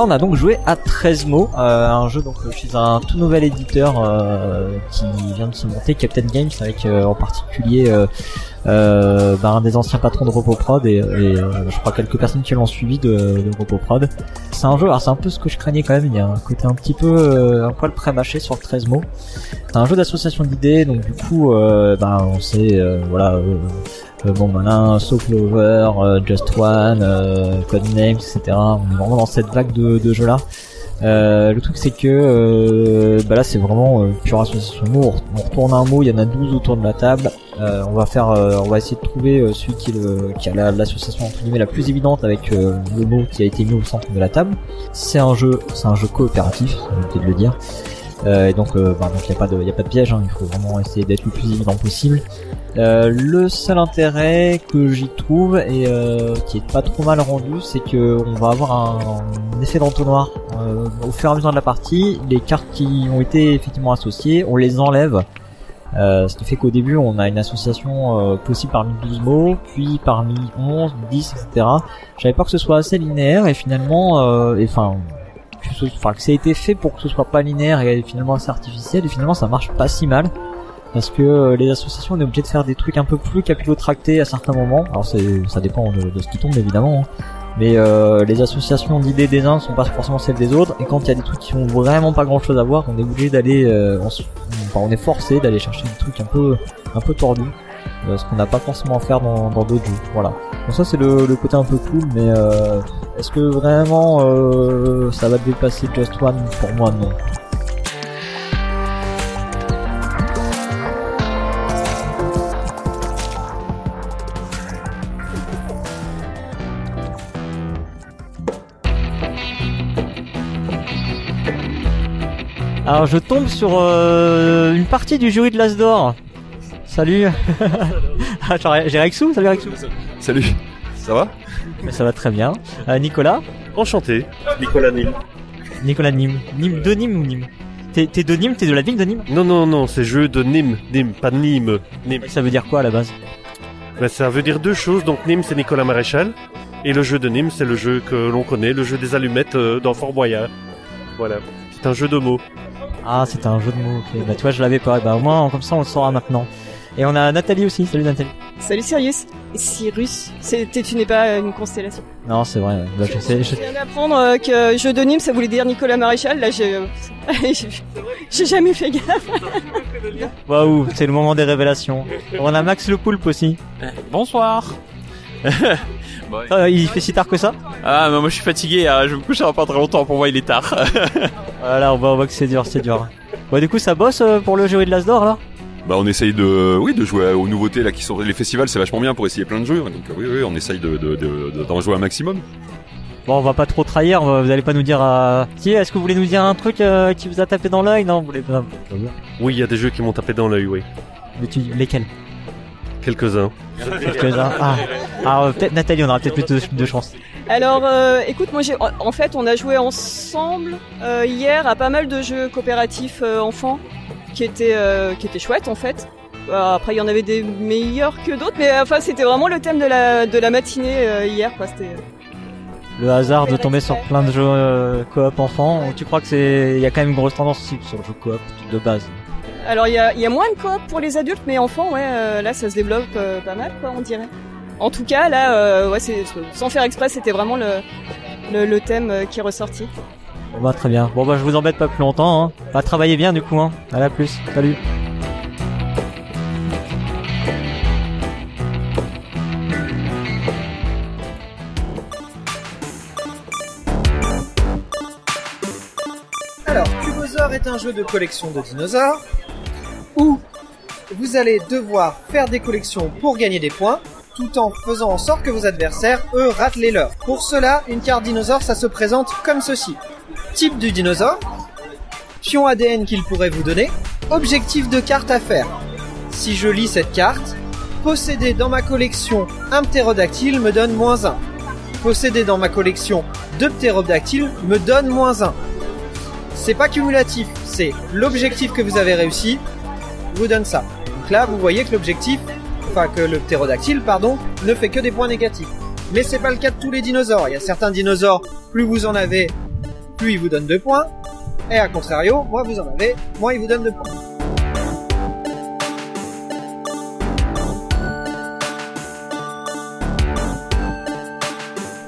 On a donc joué à 13 mots, euh, un jeu donc chez un tout nouvel éditeur euh, qui vient de se monter, Captain Games, avec euh, en particulier euh, euh, bah, un des anciens patrons de RoboProd et, et euh, je crois quelques personnes qui l'ont suivi de, de RoboProd. C'est un jeu, alors c'est un peu ce que je craignais quand même, il y a un côté un petit peu euh, un poil pré-mâché sur 13 mots. C'est un jeu d'association d'idées, donc du coup, euh, bah, on sait, euh, voilà. Euh, bon malin, Soul Clover, euh, Just One, euh, Codenames, etc. On est vraiment dans cette vague de, de jeux là. Euh, le truc c'est que euh, bah là c'est vraiment euh, pure association de mots. On retourne un mot, il y en a 12 autour de la table. On va faire, on va essayer de trouver celui qui, est le, qui a la- l'association entre guillemets la plus évidente avec le mot qui a été mis au centre de la table. C'est un jeu, c'est un jeu coopératif, j'ai oublié de le dire. Euh, et donc, euh, bah, il n'y a pas de, y a pas de piège. hein, il faut vraiment essayer d'être le plus évident possible. Euh, le seul intérêt que j'y trouve et qui est pas trop mal rendu, c'est que on va avoir un, un effet d'entonnoir au fur et à mesure de la partie. Les cartes qui ont été effectivement associées, on les enlève. Euh, ce qui fait qu'au début on a une association euh, possible parmi 12 mots, puis parmi 11, 10, etc. J'avais peur que ce soit assez linéaire et finalement, enfin, que enfin que ça a été fait pour que ce soit pas linéaire et finalement assez artificiel et finalement ça marche pas si mal. Parce que euh, les associations on est obligé de faire des trucs un peu plus capillotractés à certains moments. Alors c'est ça dépend de, ce qui tombe évidemment hein. mais euh, les associations d'idées des uns sont pas forcément celles des autres. Et quand il y a des trucs qui ont vraiment pas grand chose à voir on est obligé d'aller euh, on, enfin, on est forcé d'aller chercher des trucs un peu un peu tordus ce qu'on n'a pas forcément à faire dans d'autres jeux. Voilà. Donc ça c'est le, le côté un peu cool mais euh, est-ce que vraiment euh, ça va dépasser Just One pour moi non. Alors je tombe sur euh, une partie du jury de l'As d'Or. Salut. Ah, J'ai Rexou, salut Rexou. Salut, ça va? Ça va très bien. Euh, Nicolas? Enchanté, Nicolas Nîmes. Nicolas Nîmes. Nîmes de Nîmes ou Nîmes? T'es t'es de Nîmes, t'es de la ville de Nîmes? Non, non, non, c'est jeu de Nîmes, Nîmes, pas Nîmes. Nîmes. Ça veut dire quoi à la base? Ben, Ça veut dire deux choses, donc Nîmes c'est Nicolas Maréchal, et le jeu de Nîmes c'est le jeu que l'on connaît, le jeu des allumettes euh, dans Fort Boyard. Voilà, c'est un jeu de mots. Ah, c'était un jeu de mots. ok. Bah, tu vois, je l'avais pas. Bah, au moins, comme ça, on le saura maintenant. Et on a Nathalie aussi. Salut Nathalie. Salut Sirius. Cyrus, c'était tu n'es pas une constellation. Non, c'est vrai. Bah, je sais. je- Je viens d'apprendre euh, que jeu de Nîmes ça voulait dire Nicolas Maréchal. Là, j'ai, j'ai- jamais fait gaffe. Waouh, c'est le moment des révélations. On a Max le Poulpe aussi. Bonsoir. Ah, il fait si tard que ça Ah, mais moi je suis fatigué, hein, je me coucherai pas très longtemps, pour moi il est tard. Voilà, on voit, on voit que c'est dur, c'est dur. Bon, du coup, ça bosse euh, pour le jury de l'As d'Or là Bah on essaye de oui de jouer aux nouveautés là qui sont les festivals c'est vachement bien pour essayer plein de jeux donc euh, oui oui on essaye de de- de- de- d'en jouer un maximum. Bon, on va pas trop trahir. va- Vous allez pas nous dire. Euh... Si, est-ce que vous voulez nous dire un truc euh, qui vous a tapé dans l'œil? Non, vous voulez pas. Oui, il y a des jeux qui m'ont tapé dans l'œil, oui. Mais tu... Lesquels? Quelques-uns. Quelques-uns. Ah, Alors, euh, peut-être Nathalie, on aura peut-être plus de, de chance. Alors, euh, écoute, moi, j'ai, en- en fait, on a joué ensemble euh, hier à pas mal de jeux coopératifs euh, enfants qui étaient euh, qui étaient chouettes en fait. Euh, après, il y en avait des meilleurs que d'autres, mais euh, enfin, c'était vraiment le thème de la de la matinée euh, hier, quoi. C'était Le hasard de tomber sur plein de jeux euh, coop enfants. Tu crois que c'est. Il y a quand même une grosse tendance aussi sur le jeu coop de base. Alors il y a, y a moins de coop pour les adultes, mais enfants, ouais, euh, là ça se développe pas mal, quoi, on dirait. En tout cas, là, ouais, c'est sans faire exprès, c'était vraiment le, le, le thème qui est ressorti. Bon bah très bien. Bon bah je vous embête pas plus longtemps. Hein. Bah travaillez bien du coup. Hein. À la plus. Salut. Alors, Cubosaur est un jeu de collection de dinosaures où vous allez devoir faire des collections pour gagner des points, tout en faisant en sorte que vos adversaires, eux, ratent les leurs. Pour cela, une carte dinosaure, ça se présente comme ceci. Type du dinosaure, pion ADN qu'il pourrait vous donner, objectif de carte à faire. Si je lis cette carte, posséder dans ma collection un ptérodactyle me donne moins 1. Posséder dans ma collection deux ptérodactyles me donne moins 1. C'est pas cumulatif, c'est l'objectif que vous avez réussi vous donne ça. Donc là, vous voyez que l'objectif, enfin que le ptérodactyle, pardon, ne fait que des points négatifs. Mais c'est pas le cas de tous les dinosaures. Il y a certains dinosaures, plus vous en avez, plus ils vous donnent 2 points. Et à contrario, moins vous en avez, moins ils vous donnent 2 points.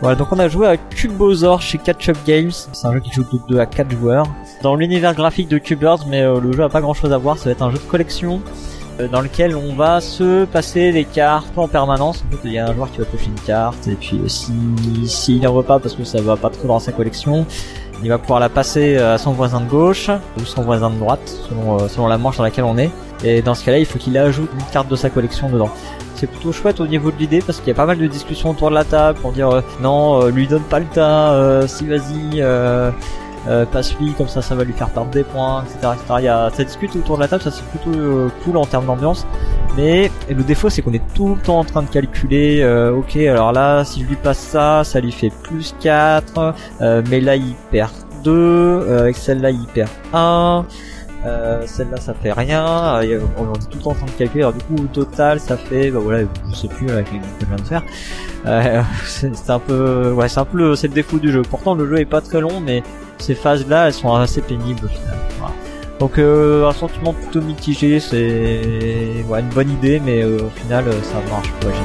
Voilà, donc on a joué à Cubosaur chez Catch Up Games. C'est un jeu qui joue de 2 à 4 joueurs. Dans l'univers graphique de Cubers, mais euh, le jeu a pas grand chose à voir. Ça va être un jeu de collection dans lequel on va se passer des cartes en permanence. En fait, il y a un joueur qui va piocher une carte et puis euh, si s'il n'en veut pas parce que ça va pas trop dans sa collection, il va pouvoir la passer à son voisin de gauche ou son voisin de droite selon, euh, selon la manche dans laquelle on est. Et dans ce cas-là, il faut qu'il ajoute une carte de sa collection dedans. C'est plutôt chouette au niveau de l'idée parce qu'il y a pas mal de discussions autour de la table pour dire euh, non, euh, lui donne pas le tas, euh, si vas-y, euh, passe-lui comme ça, ça va lui faire perdre des points, etc., etc. Il y a, ça discute autour de la table, ça c'est plutôt euh, cool en termes d'ambiance. Mais le défaut c'est qu'on est tout le temps en train de calculer, euh, ok alors là si je lui passe ça, ça lui fait plus 4, euh, mais là il perd 2, euh, avec celle-là il perd 1. Euh, celle-là ça fait rien, on est tout le temps en train de calculer, alors du coup au total ça fait, bah voilà, je sais plus avec les que je viens de faire, euh, c'est un peu, ouais c'est un peu c'est le défaut du jeu. Pourtant le jeu est pas très long, mais ces phases là elles sont assez pénibles. Voilà. Donc euh, un sentiment plutôt mitigé, c'est une bonne idée, mais euh, au final euh, ça marche pas génial.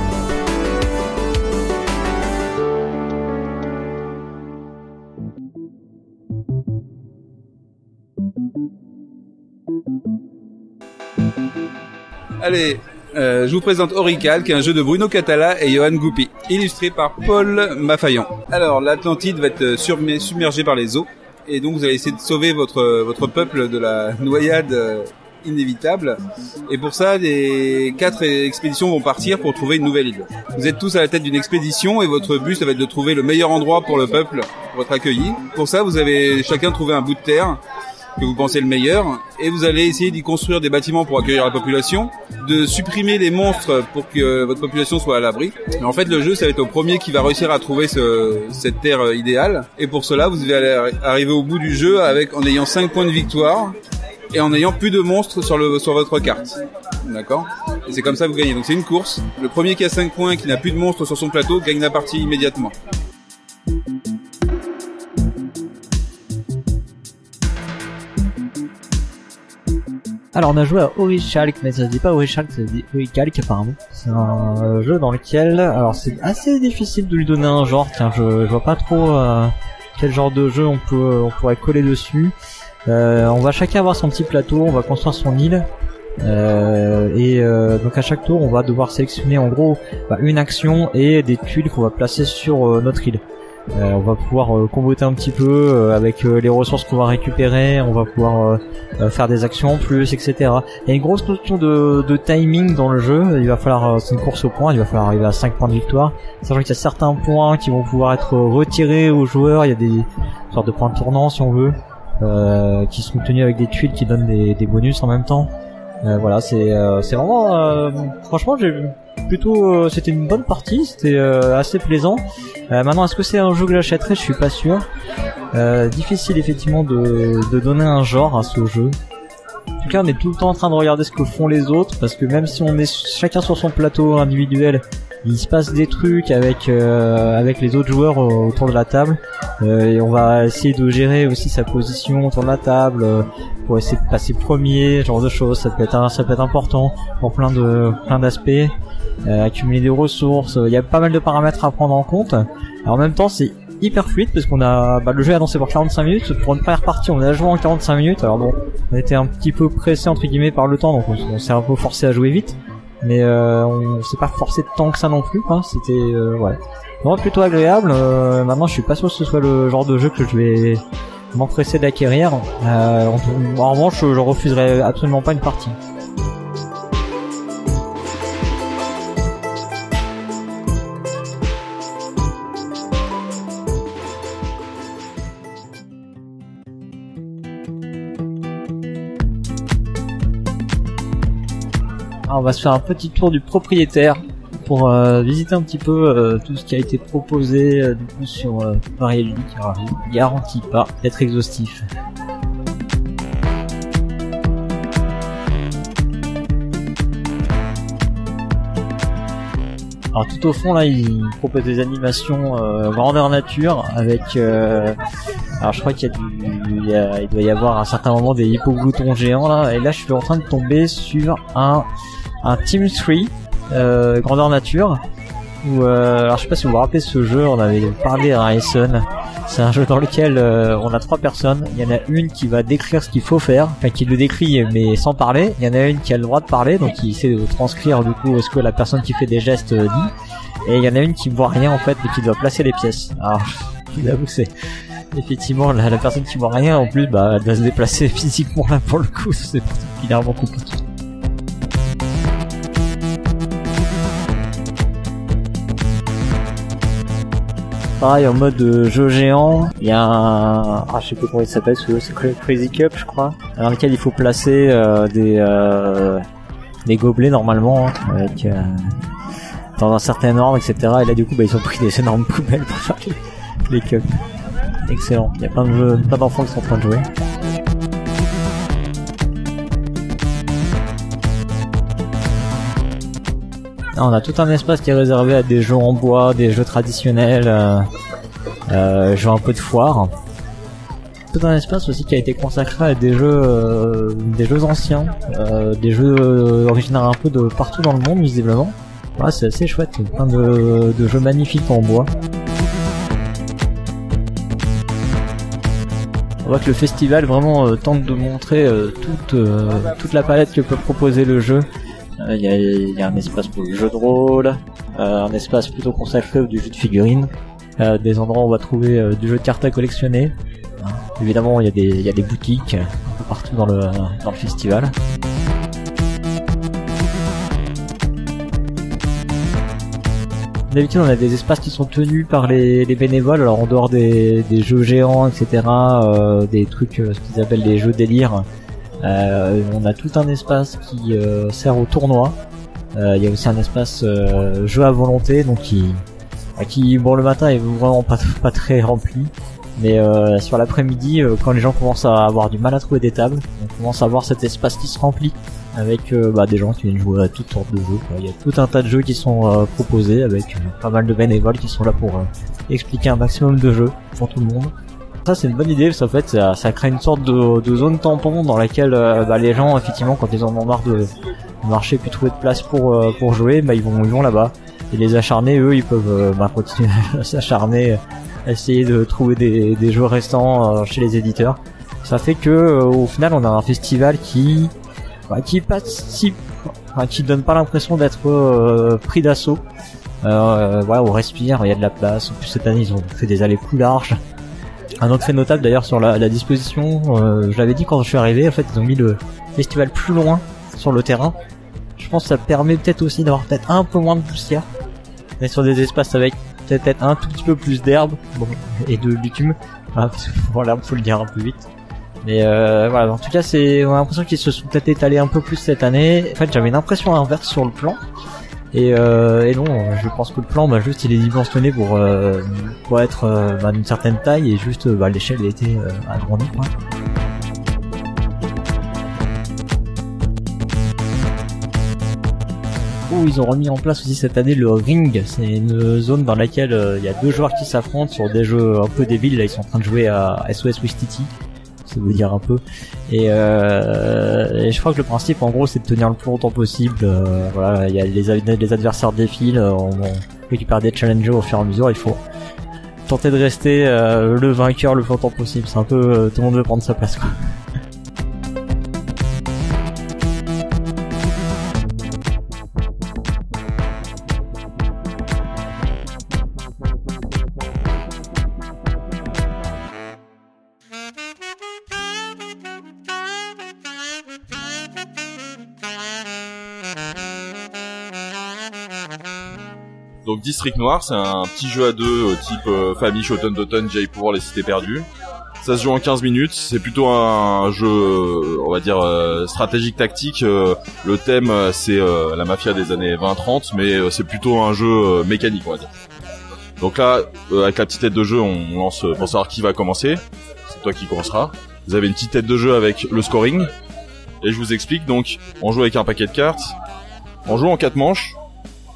Allez, je vous présente Orical, qui est un jeu de Bruno Catala et Johan Goupy, illustré par Paul Maffaillant. Alors, l'Atlantide va être submergée par les eaux, et donc vous allez essayer de sauver votre votre peuple de la noyade euh, inévitable. Et pour ça, les quatre expéditions vont partir pour trouver une nouvelle île. Vous êtes tous à la tête d'une expédition et votre but, ça va être de trouver le meilleur endroit pour le peuple pour être accueilli. Pour ça, vous avez chacun trouvé un bout de terre que vous pensez le meilleur, et vous allez essayer d'y construire des bâtiments pour accueillir la population, de supprimer les monstres pour que votre population soit à l'abri. En fait, le jeu, ça va être au premier qui va réussir à trouver ce, cette terre euh, idéale, et pour cela, vous allez arriver au bout du jeu avec en ayant 5 points de victoire et en ayant plus de monstres sur le sur votre carte. D'accord? Et c'est comme ça que vous gagnez. Donc c'est une course. Le premier qui a 5 points et qui n'a plus de monstres sur son plateau gagne la partie immédiatement. Alors on a joué à Orichalk, mais ça se dit pas Orichalk, ça se dit Oricalc apparemment. C'est un euh, jeu dans lequel, alors c'est assez difficile de lui donner un genre, tiens je, je vois pas trop euh, quel genre de jeu on peut on pourrait coller dessus. Euh, on va chacun avoir son petit plateau, on va construire son île. Euh, et donc à chaque tour on va devoir sélectionner en gros bah, une action et des tuiles qu'on va placer sur notre île. Euh, on va pouvoir euh, comboter un petit peu euh, avec les ressources qu'on va récupérer, on va pouvoir faire des actions en plus, etc. Il y a une grosse notion de, timing dans le jeu, il va falloir, c'est une course au point, il va falloir arriver à 5 points de victoire, sachant qu'il y a certains points qui vont pouvoir être retirés aux joueurs, il y a des sortes de points de tournant si on veut, qui sont tenus avec des tuiles qui donnent des bonus en même temps. Euh, voilà, c'est euh, c'est vraiment, euh, franchement, j'ai plutôt, c'était une bonne partie, c'était assez plaisant. Maintenant, est-ce que c'est un jeu que j'achèterais? Je suis pas sûr. Difficile effectivement de, de donner un genre à ce jeu. En tout cas, on est tout le temps en train de regarder ce que font les autres, parce que même si on est chacun sur son plateau individuel, il se passe des trucs avec euh, avec les autres joueurs autour de la table, Euh, et on va essayer de gérer aussi sa position autour de la table euh, pour essayer de passer premier, genre de choses. Ça peut être un- ça peut être important pour plein de plein d'aspects. Euh, accumuler des ressources, il y a pas mal de paramètres à prendre en compte. En même temps, c'est hyper fluide parce qu'on a bah, le jeu est annoncé pour 45 minutes pour une première partie on a joué en 45 minutes alors bon on était un petit peu pressé entre guillemets par le temps donc on, on s'est un peu forcé à jouer vite mais euh, on s'est pas forcé tant que ça non plus quoi c'était euh, ouais. Non plutôt agréable. Euh, maintenant je suis pas sûr que ce soit le genre de jeu que je vais m'empresser d'acquérir. Euh, en, en revanche je refuserai absolument pas une partie Alors, on va se faire un petit tour du propriétaire pour euh, visiter un petit peu euh, tout ce qui a été proposé euh, du coup sur Paris je vous garantis pas d'être exhaustif. Alors tout au fond là, il propose des animations grandeur nature avec. alors je crois qu'il y a du, il doit y avoir à un certain moment des hippogloutons géants là, et là je suis en train de tomber sur un un Team 3 euh, grandeur nature. Où, euh, alors je sais pas si vous vous rappelez ce jeu, on avait parlé à Ryson. C'est un jeu dans lequel euh, on a trois personnes. Il y en a une qui va décrire ce qu'il faut faire, enfin qui le décrit mais sans parler. Il y en a une qui a le droit de parler, donc qui essaie de transcrire du coup ce que la personne qui fait des gestes euh, dit. Et il y en a une qui voit rien en fait, mais qui doit placer les pièces. Alors, je vous c'est effectivement la, la personne qui voit rien en plus, bah elle doit se déplacer physiquement là pour le coup, c'est particulièrement compliqué. Pareil en mode euh, jeu géant, il y a un, ah je sais pas comment il s'appelle, c'est Cra- Crazy Cup je crois, dans lequel il faut placer euh, des euh, des gobelets normalement avec dans un certain ordre etc. Et là du coup bah, ils ont pris des énormes poubelles pour faire les, cups. Excellent. Il y a plein plein d'enfants qui sont en train de jouer. On a tout un espace qui est réservé à des jeux en bois, des jeux traditionnels, euh, euh, jeux un peu de foire. Tout un espace aussi qui a été consacré à des jeux, euh, des jeux anciens, euh, des jeux originaires un peu de partout dans le monde visiblement. Ouais, c'est assez chouette, plein de, de jeux magnifiques en bois. On voit que le festival vraiment tente de montrer toute la palette que peut proposer le jeu. Euh, Il y, a, il y a un espace pour le jeu de rôle, euh, un espace plutôt consacré au jeu de figurines, euh, des endroits où on va trouver du jeu de cartes à collectionner. Hein. Évidemment, il y, a des, il y a des boutiques un peu partout dans le, dans le festival. D'habitude, on a des espaces qui sont tenus par les, les bénévoles, alors en dehors des, des jeux géants, etc., des trucs, ce qu'ils appellent les jeux délire. Euh, on a tout un espace qui euh, sert au tournoi. Euh, Il y a aussi un espace jeu à volonté, donc qui, qui, bon, le matin est vraiment pas, pas très rempli. Mais sur l'après-midi, quand les gens commencent à avoir du mal à trouver des tables, on commence à voir cet espace qui se remplit avec bah, des gens qui viennent jouer à toutes sortes de jeux. Il y a tout un tas de jeux qui sont proposés avec pas mal de bénévoles qui sont là pour expliquer un maximum de jeux pour tout le monde. Ça c'est une bonne idée parce qu'en fait ça, crée une sorte de, de zone tampon dans laquelle euh, bah, les gens effectivement quand ils en ont marre de, marcher puis trouver de place pour euh, pour jouer, bah, ils vont ils là-bas. Et les acharnés eux ils peuvent euh, bah, continuer à s'acharner, essayer de trouver des, des jeux restants chez les éditeurs. Ça fait que au final on a un festival qui bah, qui participe, enfin, qui donne pas l'impression d'être pris d'assaut. Euh, voilà, on respire, il y a de la place. En plus cette année ils ont fait des allées plus larges. Un autre fait notable d'ailleurs sur la, disposition, euh, je l'avais dit quand je suis arrivé, en fait ils ont mis le festival plus loin sur le terrain. Je pense que ça permet peut-être aussi d'avoir peut-être un peu moins de poussière. Est sur des espaces avec peut-être un tout petit peu plus d'herbe et de bitume. Voilà, parce que voilà, faut le dire un peu vite. Mais euh, voilà, en tout cas, c'est on a l'impression qu'ils se sont peut-être étalés un peu plus cette année. En fait, j'avais une impression inverse sur le plan. Et, euh, et non, je pense que le plan, bah, juste, il est dimensionné pour euh, pour être euh, bah, d'une certaine taille et juste, bah, l'échelle a été euh, agrandie, quoi. Ils ont remis en place aussi cette année le ring. C'est une zone dans laquelle il y a deux joueurs qui s'affrontent sur des jeux un peu débiles. Là, ils sont en train de jouer à SOS Wistiti. Ça veut dire un peu. Et, euh, et je crois que le principe, en gros, c'est de tenir le plus longtemps possible. Euh, voilà, il y a les, ad- les adversaires défilent, euh, on, on récupère des challenges au fur et à mesure. Il faut tenter de rester euh, le vainqueur le plus longtemps possible. C'est un peu euh, tout le monde veut prendre sa place, quoi. District Noir, c'est un petit jeu à deux euh, type euh, famille Shoten Totten, Jay pour les cités perdues. Ça se joue en 15 minutes. C'est plutôt un jeu, euh, on va dire, stratégique tactique. Le thème, c'est la mafia des années 20-30, mais c'est plutôt un jeu mécanique, on va dire. Donc là, avec la petite tête de jeu, on lance pour savoir qui va commencer. C'est toi qui commencera. Vous avez une petite tête de jeu avec le scoring. Et je vous explique. Donc, on joue avec un paquet de cartes. On joue en quatre manches.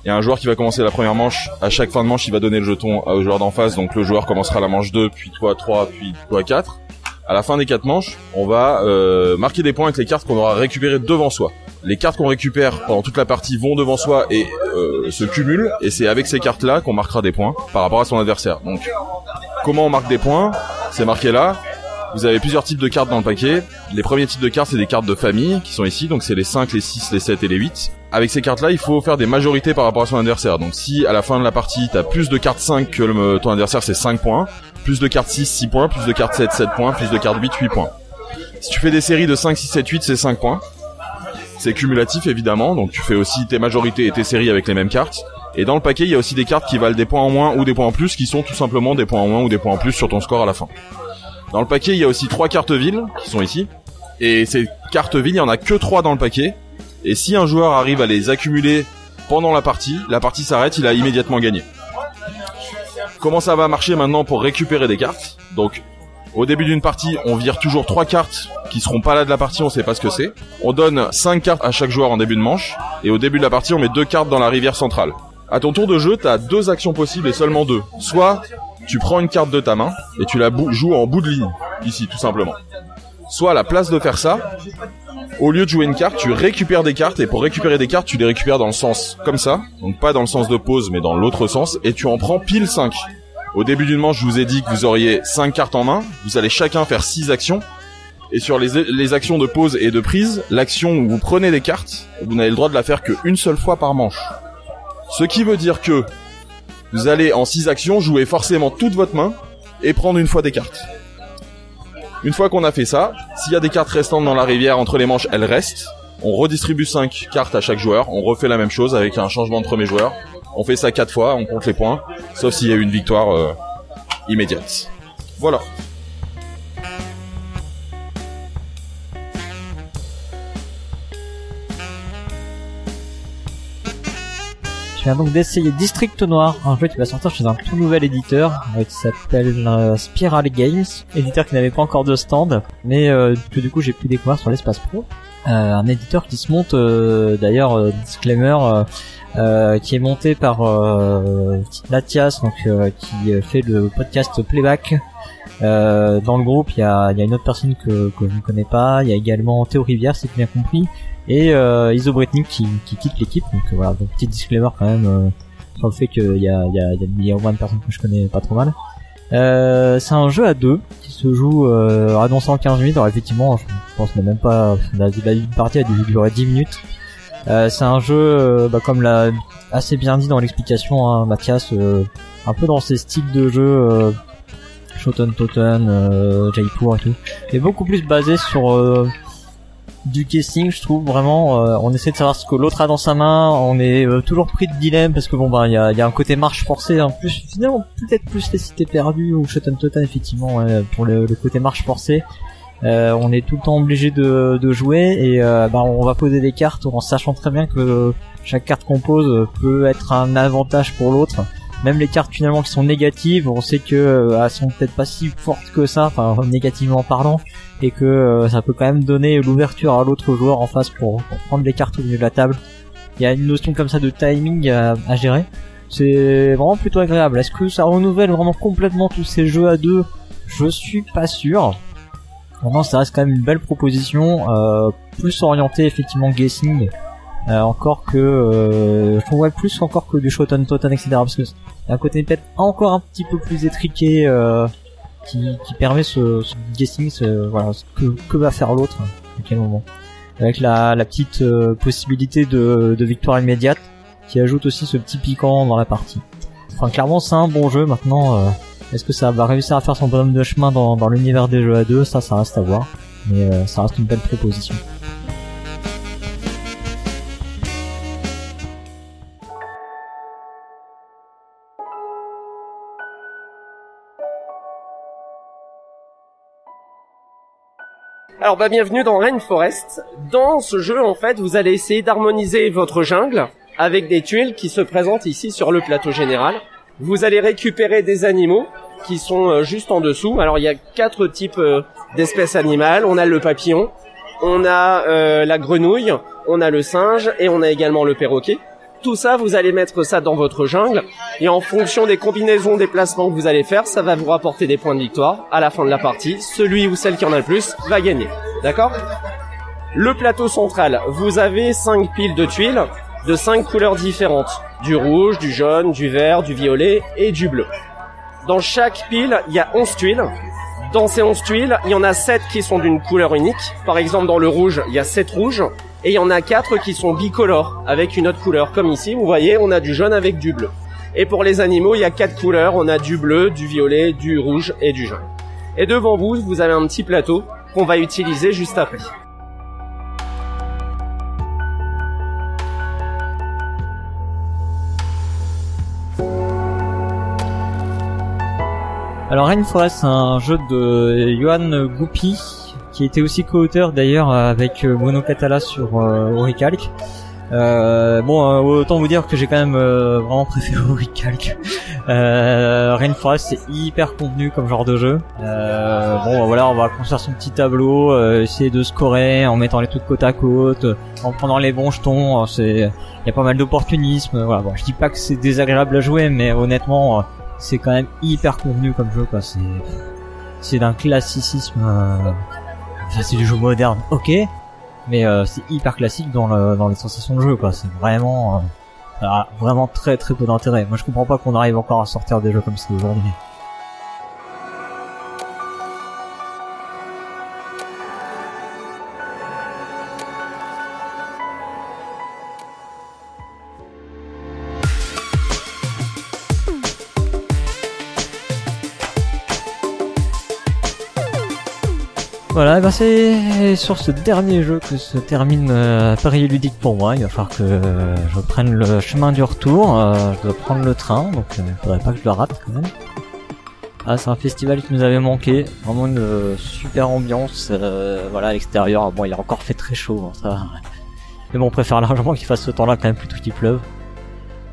Il y a un joueur qui va commencer la première manche. À chaque fin de manche, il va donner le jeton au joueur d'en face. Donc le joueur commencera la manche 2, puis toi 3, puis toi 4. À la fin des quatre manches, on va euh, marquer des points avec les cartes qu'on aura récupérées devant soi. Les cartes qu'on récupère pendant toute la partie vont devant soi et euh, se cumulent. Et c'est avec ces cartes-là qu'on marquera des points par rapport à son adversaire. Donc comment on marque des points? C'est marqué là. Vous avez plusieurs types de cartes dans le paquet. Les premiers types de cartes, c'est des cartes de famille qui sont ici. Donc c'est les 5, les 6, les 7 et les 8. Avec ces cartes-là, il faut faire des majorités par rapport à son adversaire. Donc si à la fin de la partie, t'as plus de cartes 5 que ton adversaire, c'est 5 points. Plus de cartes 6, 6 points. Plus de cartes 7, 7 points. Plus de cartes 8, 8 points. Si tu fais des séries de 5, 6, 7, 8, c'est 5 points. C'est cumulatif évidemment, donc tu fais aussi tes majorités et tes séries avec les mêmes cartes. Et dans le paquet, il y a aussi des cartes qui valent des points en moins ou des points en plus, qui sont tout simplement des points en moins ou des points en plus sur ton score à la fin. Dans le paquet, il y a aussi trois cartes villes qui sont ici. Et ces cartes villes, il y en a que trois dans le paquet. Et si un joueur arrive à les accumuler pendant la partie, la partie s'arrête, il a immédiatement gagné. Comment ça va marcher maintenant pour récupérer des cartes Donc, au début d'une partie, on vire toujours trois cartes qui seront pas là de la partie, on sait pas ce que c'est. On donne cinq cartes à chaque joueur en début de manche, et au début de la partie, on met deux cartes dans la rivière centrale. À ton tour de jeu, t'as deux actions possibles et seulement deux. Soit tu prends une carte de ta main et tu la joues en bout de ligne, ici, tout simplement. Soit à la place de faire ça, au lieu de jouer une carte, tu récupères des cartes et pour récupérer des cartes, tu les récupères dans le sens comme ça, donc pas dans le sens de pause mais dans l'autre sens et tu en prends pile 5. Au début d'une manche, je vous ai dit que vous auriez 5 cartes en main, vous allez chacun faire 6 actions et sur les, actions de pause et de prise, l'action où vous prenez des cartes, vous n'avez le droit de la faire qu'une seule fois par manche. Ce qui veut dire que vous allez en 6 actions jouer forcément toute votre main et prendre une fois des cartes. Une fois qu'on a fait ça, s'il y a des cartes restantes dans la rivière entre les manches, elles restent. On redistribue 5 cartes à chaque joueur. On refait la même chose avec un changement de premier joueur. On fait ça 4 fois, on compte les points. Sauf s'il y a eu une victoire euh, immédiate. Voilà. Je viens donc d'essayer District Noir, un jeu qui va sortir chez un tout nouvel éditeur. Qui s'appelle euh, Spiral Games, éditeur qui n'avait pas encore de stand, mais euh, que du coup j'ai pu découvrir sur l'espace pro. Euh, un éditeur qui se monte d'ailleurs disclaimer qui est monté par Latias donc qui fait le podcast Playback. Dans le groupe il y a, une autre personne que, je ne connais pas. Il y a également Théo Rivière si j'ai bien compris et euh, Iso Bretnik qui, qui quitte l'équipe donc euh, voilà donc petit disclaimer quand même euh, sur le fait qu'il y a, y, a, y a- a au moins de personnes que je connais pas trop mal euh, c'est un jeu à deux qui se joue euh, annoncé en 15 minutes. Alors effectivement, je pense que même pas la, la partie a dû durer 10 minutes. Euh, c'est un jeu, euh, bah, comme l'a assez bien dit dans l'explication, hein, Mathias, euh, un peu dans ces styles de jeu Shoten Toten, Jaipur et tout, et beaucoup plus basé sur du guessing, je trouve vraiment. euh, on essaie de savoir ce que l'autre a dans sa main. On est euh, toujours pris de dilemme parce que bon bah il y a, un côté marche forcée en plus. Finalement peut-être plus les cités perdues ou Shoten Toten effectivement pour le, côté marche forcée. Euh, on est tout le temps obligé de, jouer et bah, on va poser des cartes en sachant très bien que chaque carte qu'on pose peut être un avantage pour l'autre. Même les cartes finalement qui sont négatives, on sait que euh, elles sont peut-être pas si fortes que ça, enfin négativement parlant, et que euh, ça peut quand même donner l'ouverture à l'autre joueur en face pour, prendre les cartes au milieu de la table. Il y a une notion comme ça de timing à, gérer. C'est vraiment plutôt agréable. Est-ce que ça renouvelle vraiment complètement tous ces jeux à deux? Je suis pas sûr. Vraiment, ça reste quand même une belle proposition, euh, plus orientée effectivement guessing, euh, encore que euh, je trouve plus encore que du Shoten Toten etc. Parce que un côté peut-être encore un petit peu plus étriqué euh, qui, qui permet ce, ce guessing, ce, voilà, ce que, que va faire l'autre à quel moment. Avec la, la petite euh, possibilité de, de victoire immédiate qui ajoute aussi ce petit piquant dans la partie. Enfin clairement c'est un bon jeu maintenant. euh, Est-ce que ça va réussir à faire son bonhomme de chemin dans, dans l'univers des jeux à deux? Ça, ça reste à voir. Mais euh, ça reste une belle proposition. Alors bah bienvenue dans Rainforest. Dans ce jeu en fait vous allez essayer d'harmoniser votre jungle avec des tuiles qui se présentent ici sur le plateau général. Vous allez récupérer des animaux qui sont euh, juste en dessous. Alors il y a quatre types euh, d'espèces animales. On a le papillon, on a euh, la grenouille, on a le singe et on a également le perroquet. Tout ça, vous allez mettre ça dans votre jungle et en fonction des combinaisons des placements que vous allez faire, ça va vous rapporter des points de victoire à la fin de la partie. Celui ou celle qui en a le plus va gagner. D'accord? Le plateau central, vous avez cinq piles de tuiles de cinq couleurs différentes. Du rouge, du jaune, du vert, du violet et du bleu. Dans chaque pile, il y a 11 tuiles. Dans ces 11 tuiles, il y en a 7 qui sont d'une couleur unique. Par exemple, dans le rouge, il y a 7 rouges. Et il y en a 4 qui sont bicolores, avec une autre couleur. Comme ici, vous voyez, on a du jaune avec du bleu. Et pour les animaux, il y a 4 couleurs. On a du bleu, du violet, du rouge et du jaune. Et devant vous, vous avez un petit plateau qu'on va utiliser juste après. Alors Rainforest, c'est un jeu de Johan Goupy, qui était aussi co-auteur d'ailleurs avec euh, Mono Catala sur euh, Oricalc. Euh, bon, euh, autant vous dire que j'ai quand même euh, vraiment préféré Oricalc. Euh, Rainforest, c'est hyper contenu comme genre de jeu. Euh, bon, voilà, on va construire son petit tableau, euh, essayer de scorer en mettant les trucs côte à côte, en prenant les bons jetons. C'est, il y a pas mal d'opportunisme. Voilà, bon, je dis pas que c'est désagréable à jouer, mais honnêtement, euh, c'est quand même hyper convenu comme jeu. Quoi. C'est, c'est d'un classicisme. C'est du jeu moderne, ok, mais euh, c'est hyper classique dans, le, dans les sensations de jeu. Quoi. C'est vraiment, euh, vraiment très très peu d'intérêt. Moi, je comprends pas qu'on arrive encore à sortir des jeux comme ça aujourd'hui. Voilà, et ben c'est sur ce dernier jeu que se termine euh, Paris ludique pour moi. Il va falloir que euh, je prenne le chemin du retour. Euh, je dois prendre le train, donc euh, il faudrait pas que je le rate quand même. Ah, c'est un festival qui nous avait manqué. Vraiment une euh, super ambiance. voilà, à l'extérieur. Bon, il a encore fait très chaud, hein, ça. Mais bon, on préfère largement qu'il fasse ce temps-là quand même plutôt qu'il pleuve.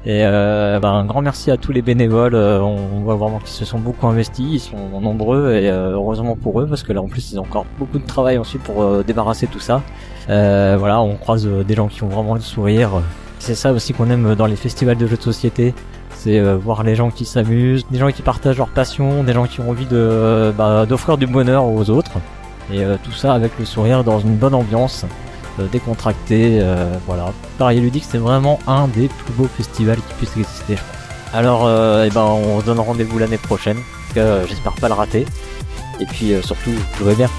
Et euh, ben, un grand merci à tous les bénévoles. euh, on voit vraiment qu'ils se sont beaucoup investis. Ils sont nombreux et euh, heureusement pour eux parce que là en plus ils ont encore beaucoup de travail ensuite pour euh, débarrasser tout ça. Euh, voilà, on croise euh, des gens qui ont vraiment le sourire. C'est ça aussi qu'on aime dans les festivals de jeux de société. C'est voir les gens qui s'amusent, des gens qui partagent leur passion, des gens qui ont envie de bah, d'offrir du bonheur aux autres. Et tout ça avec le sourire dans une bonne ambiance décontracté, euh, voilà. Paris Ludique, c'est vraiment un des plus beaux festivals qui puisse exister, je pense. Alors, euh, eh ben, on se donne rendez-vous l'année prochaine, euh, j'espère pas le rater. Et puis, euh, surtout, jouez bien.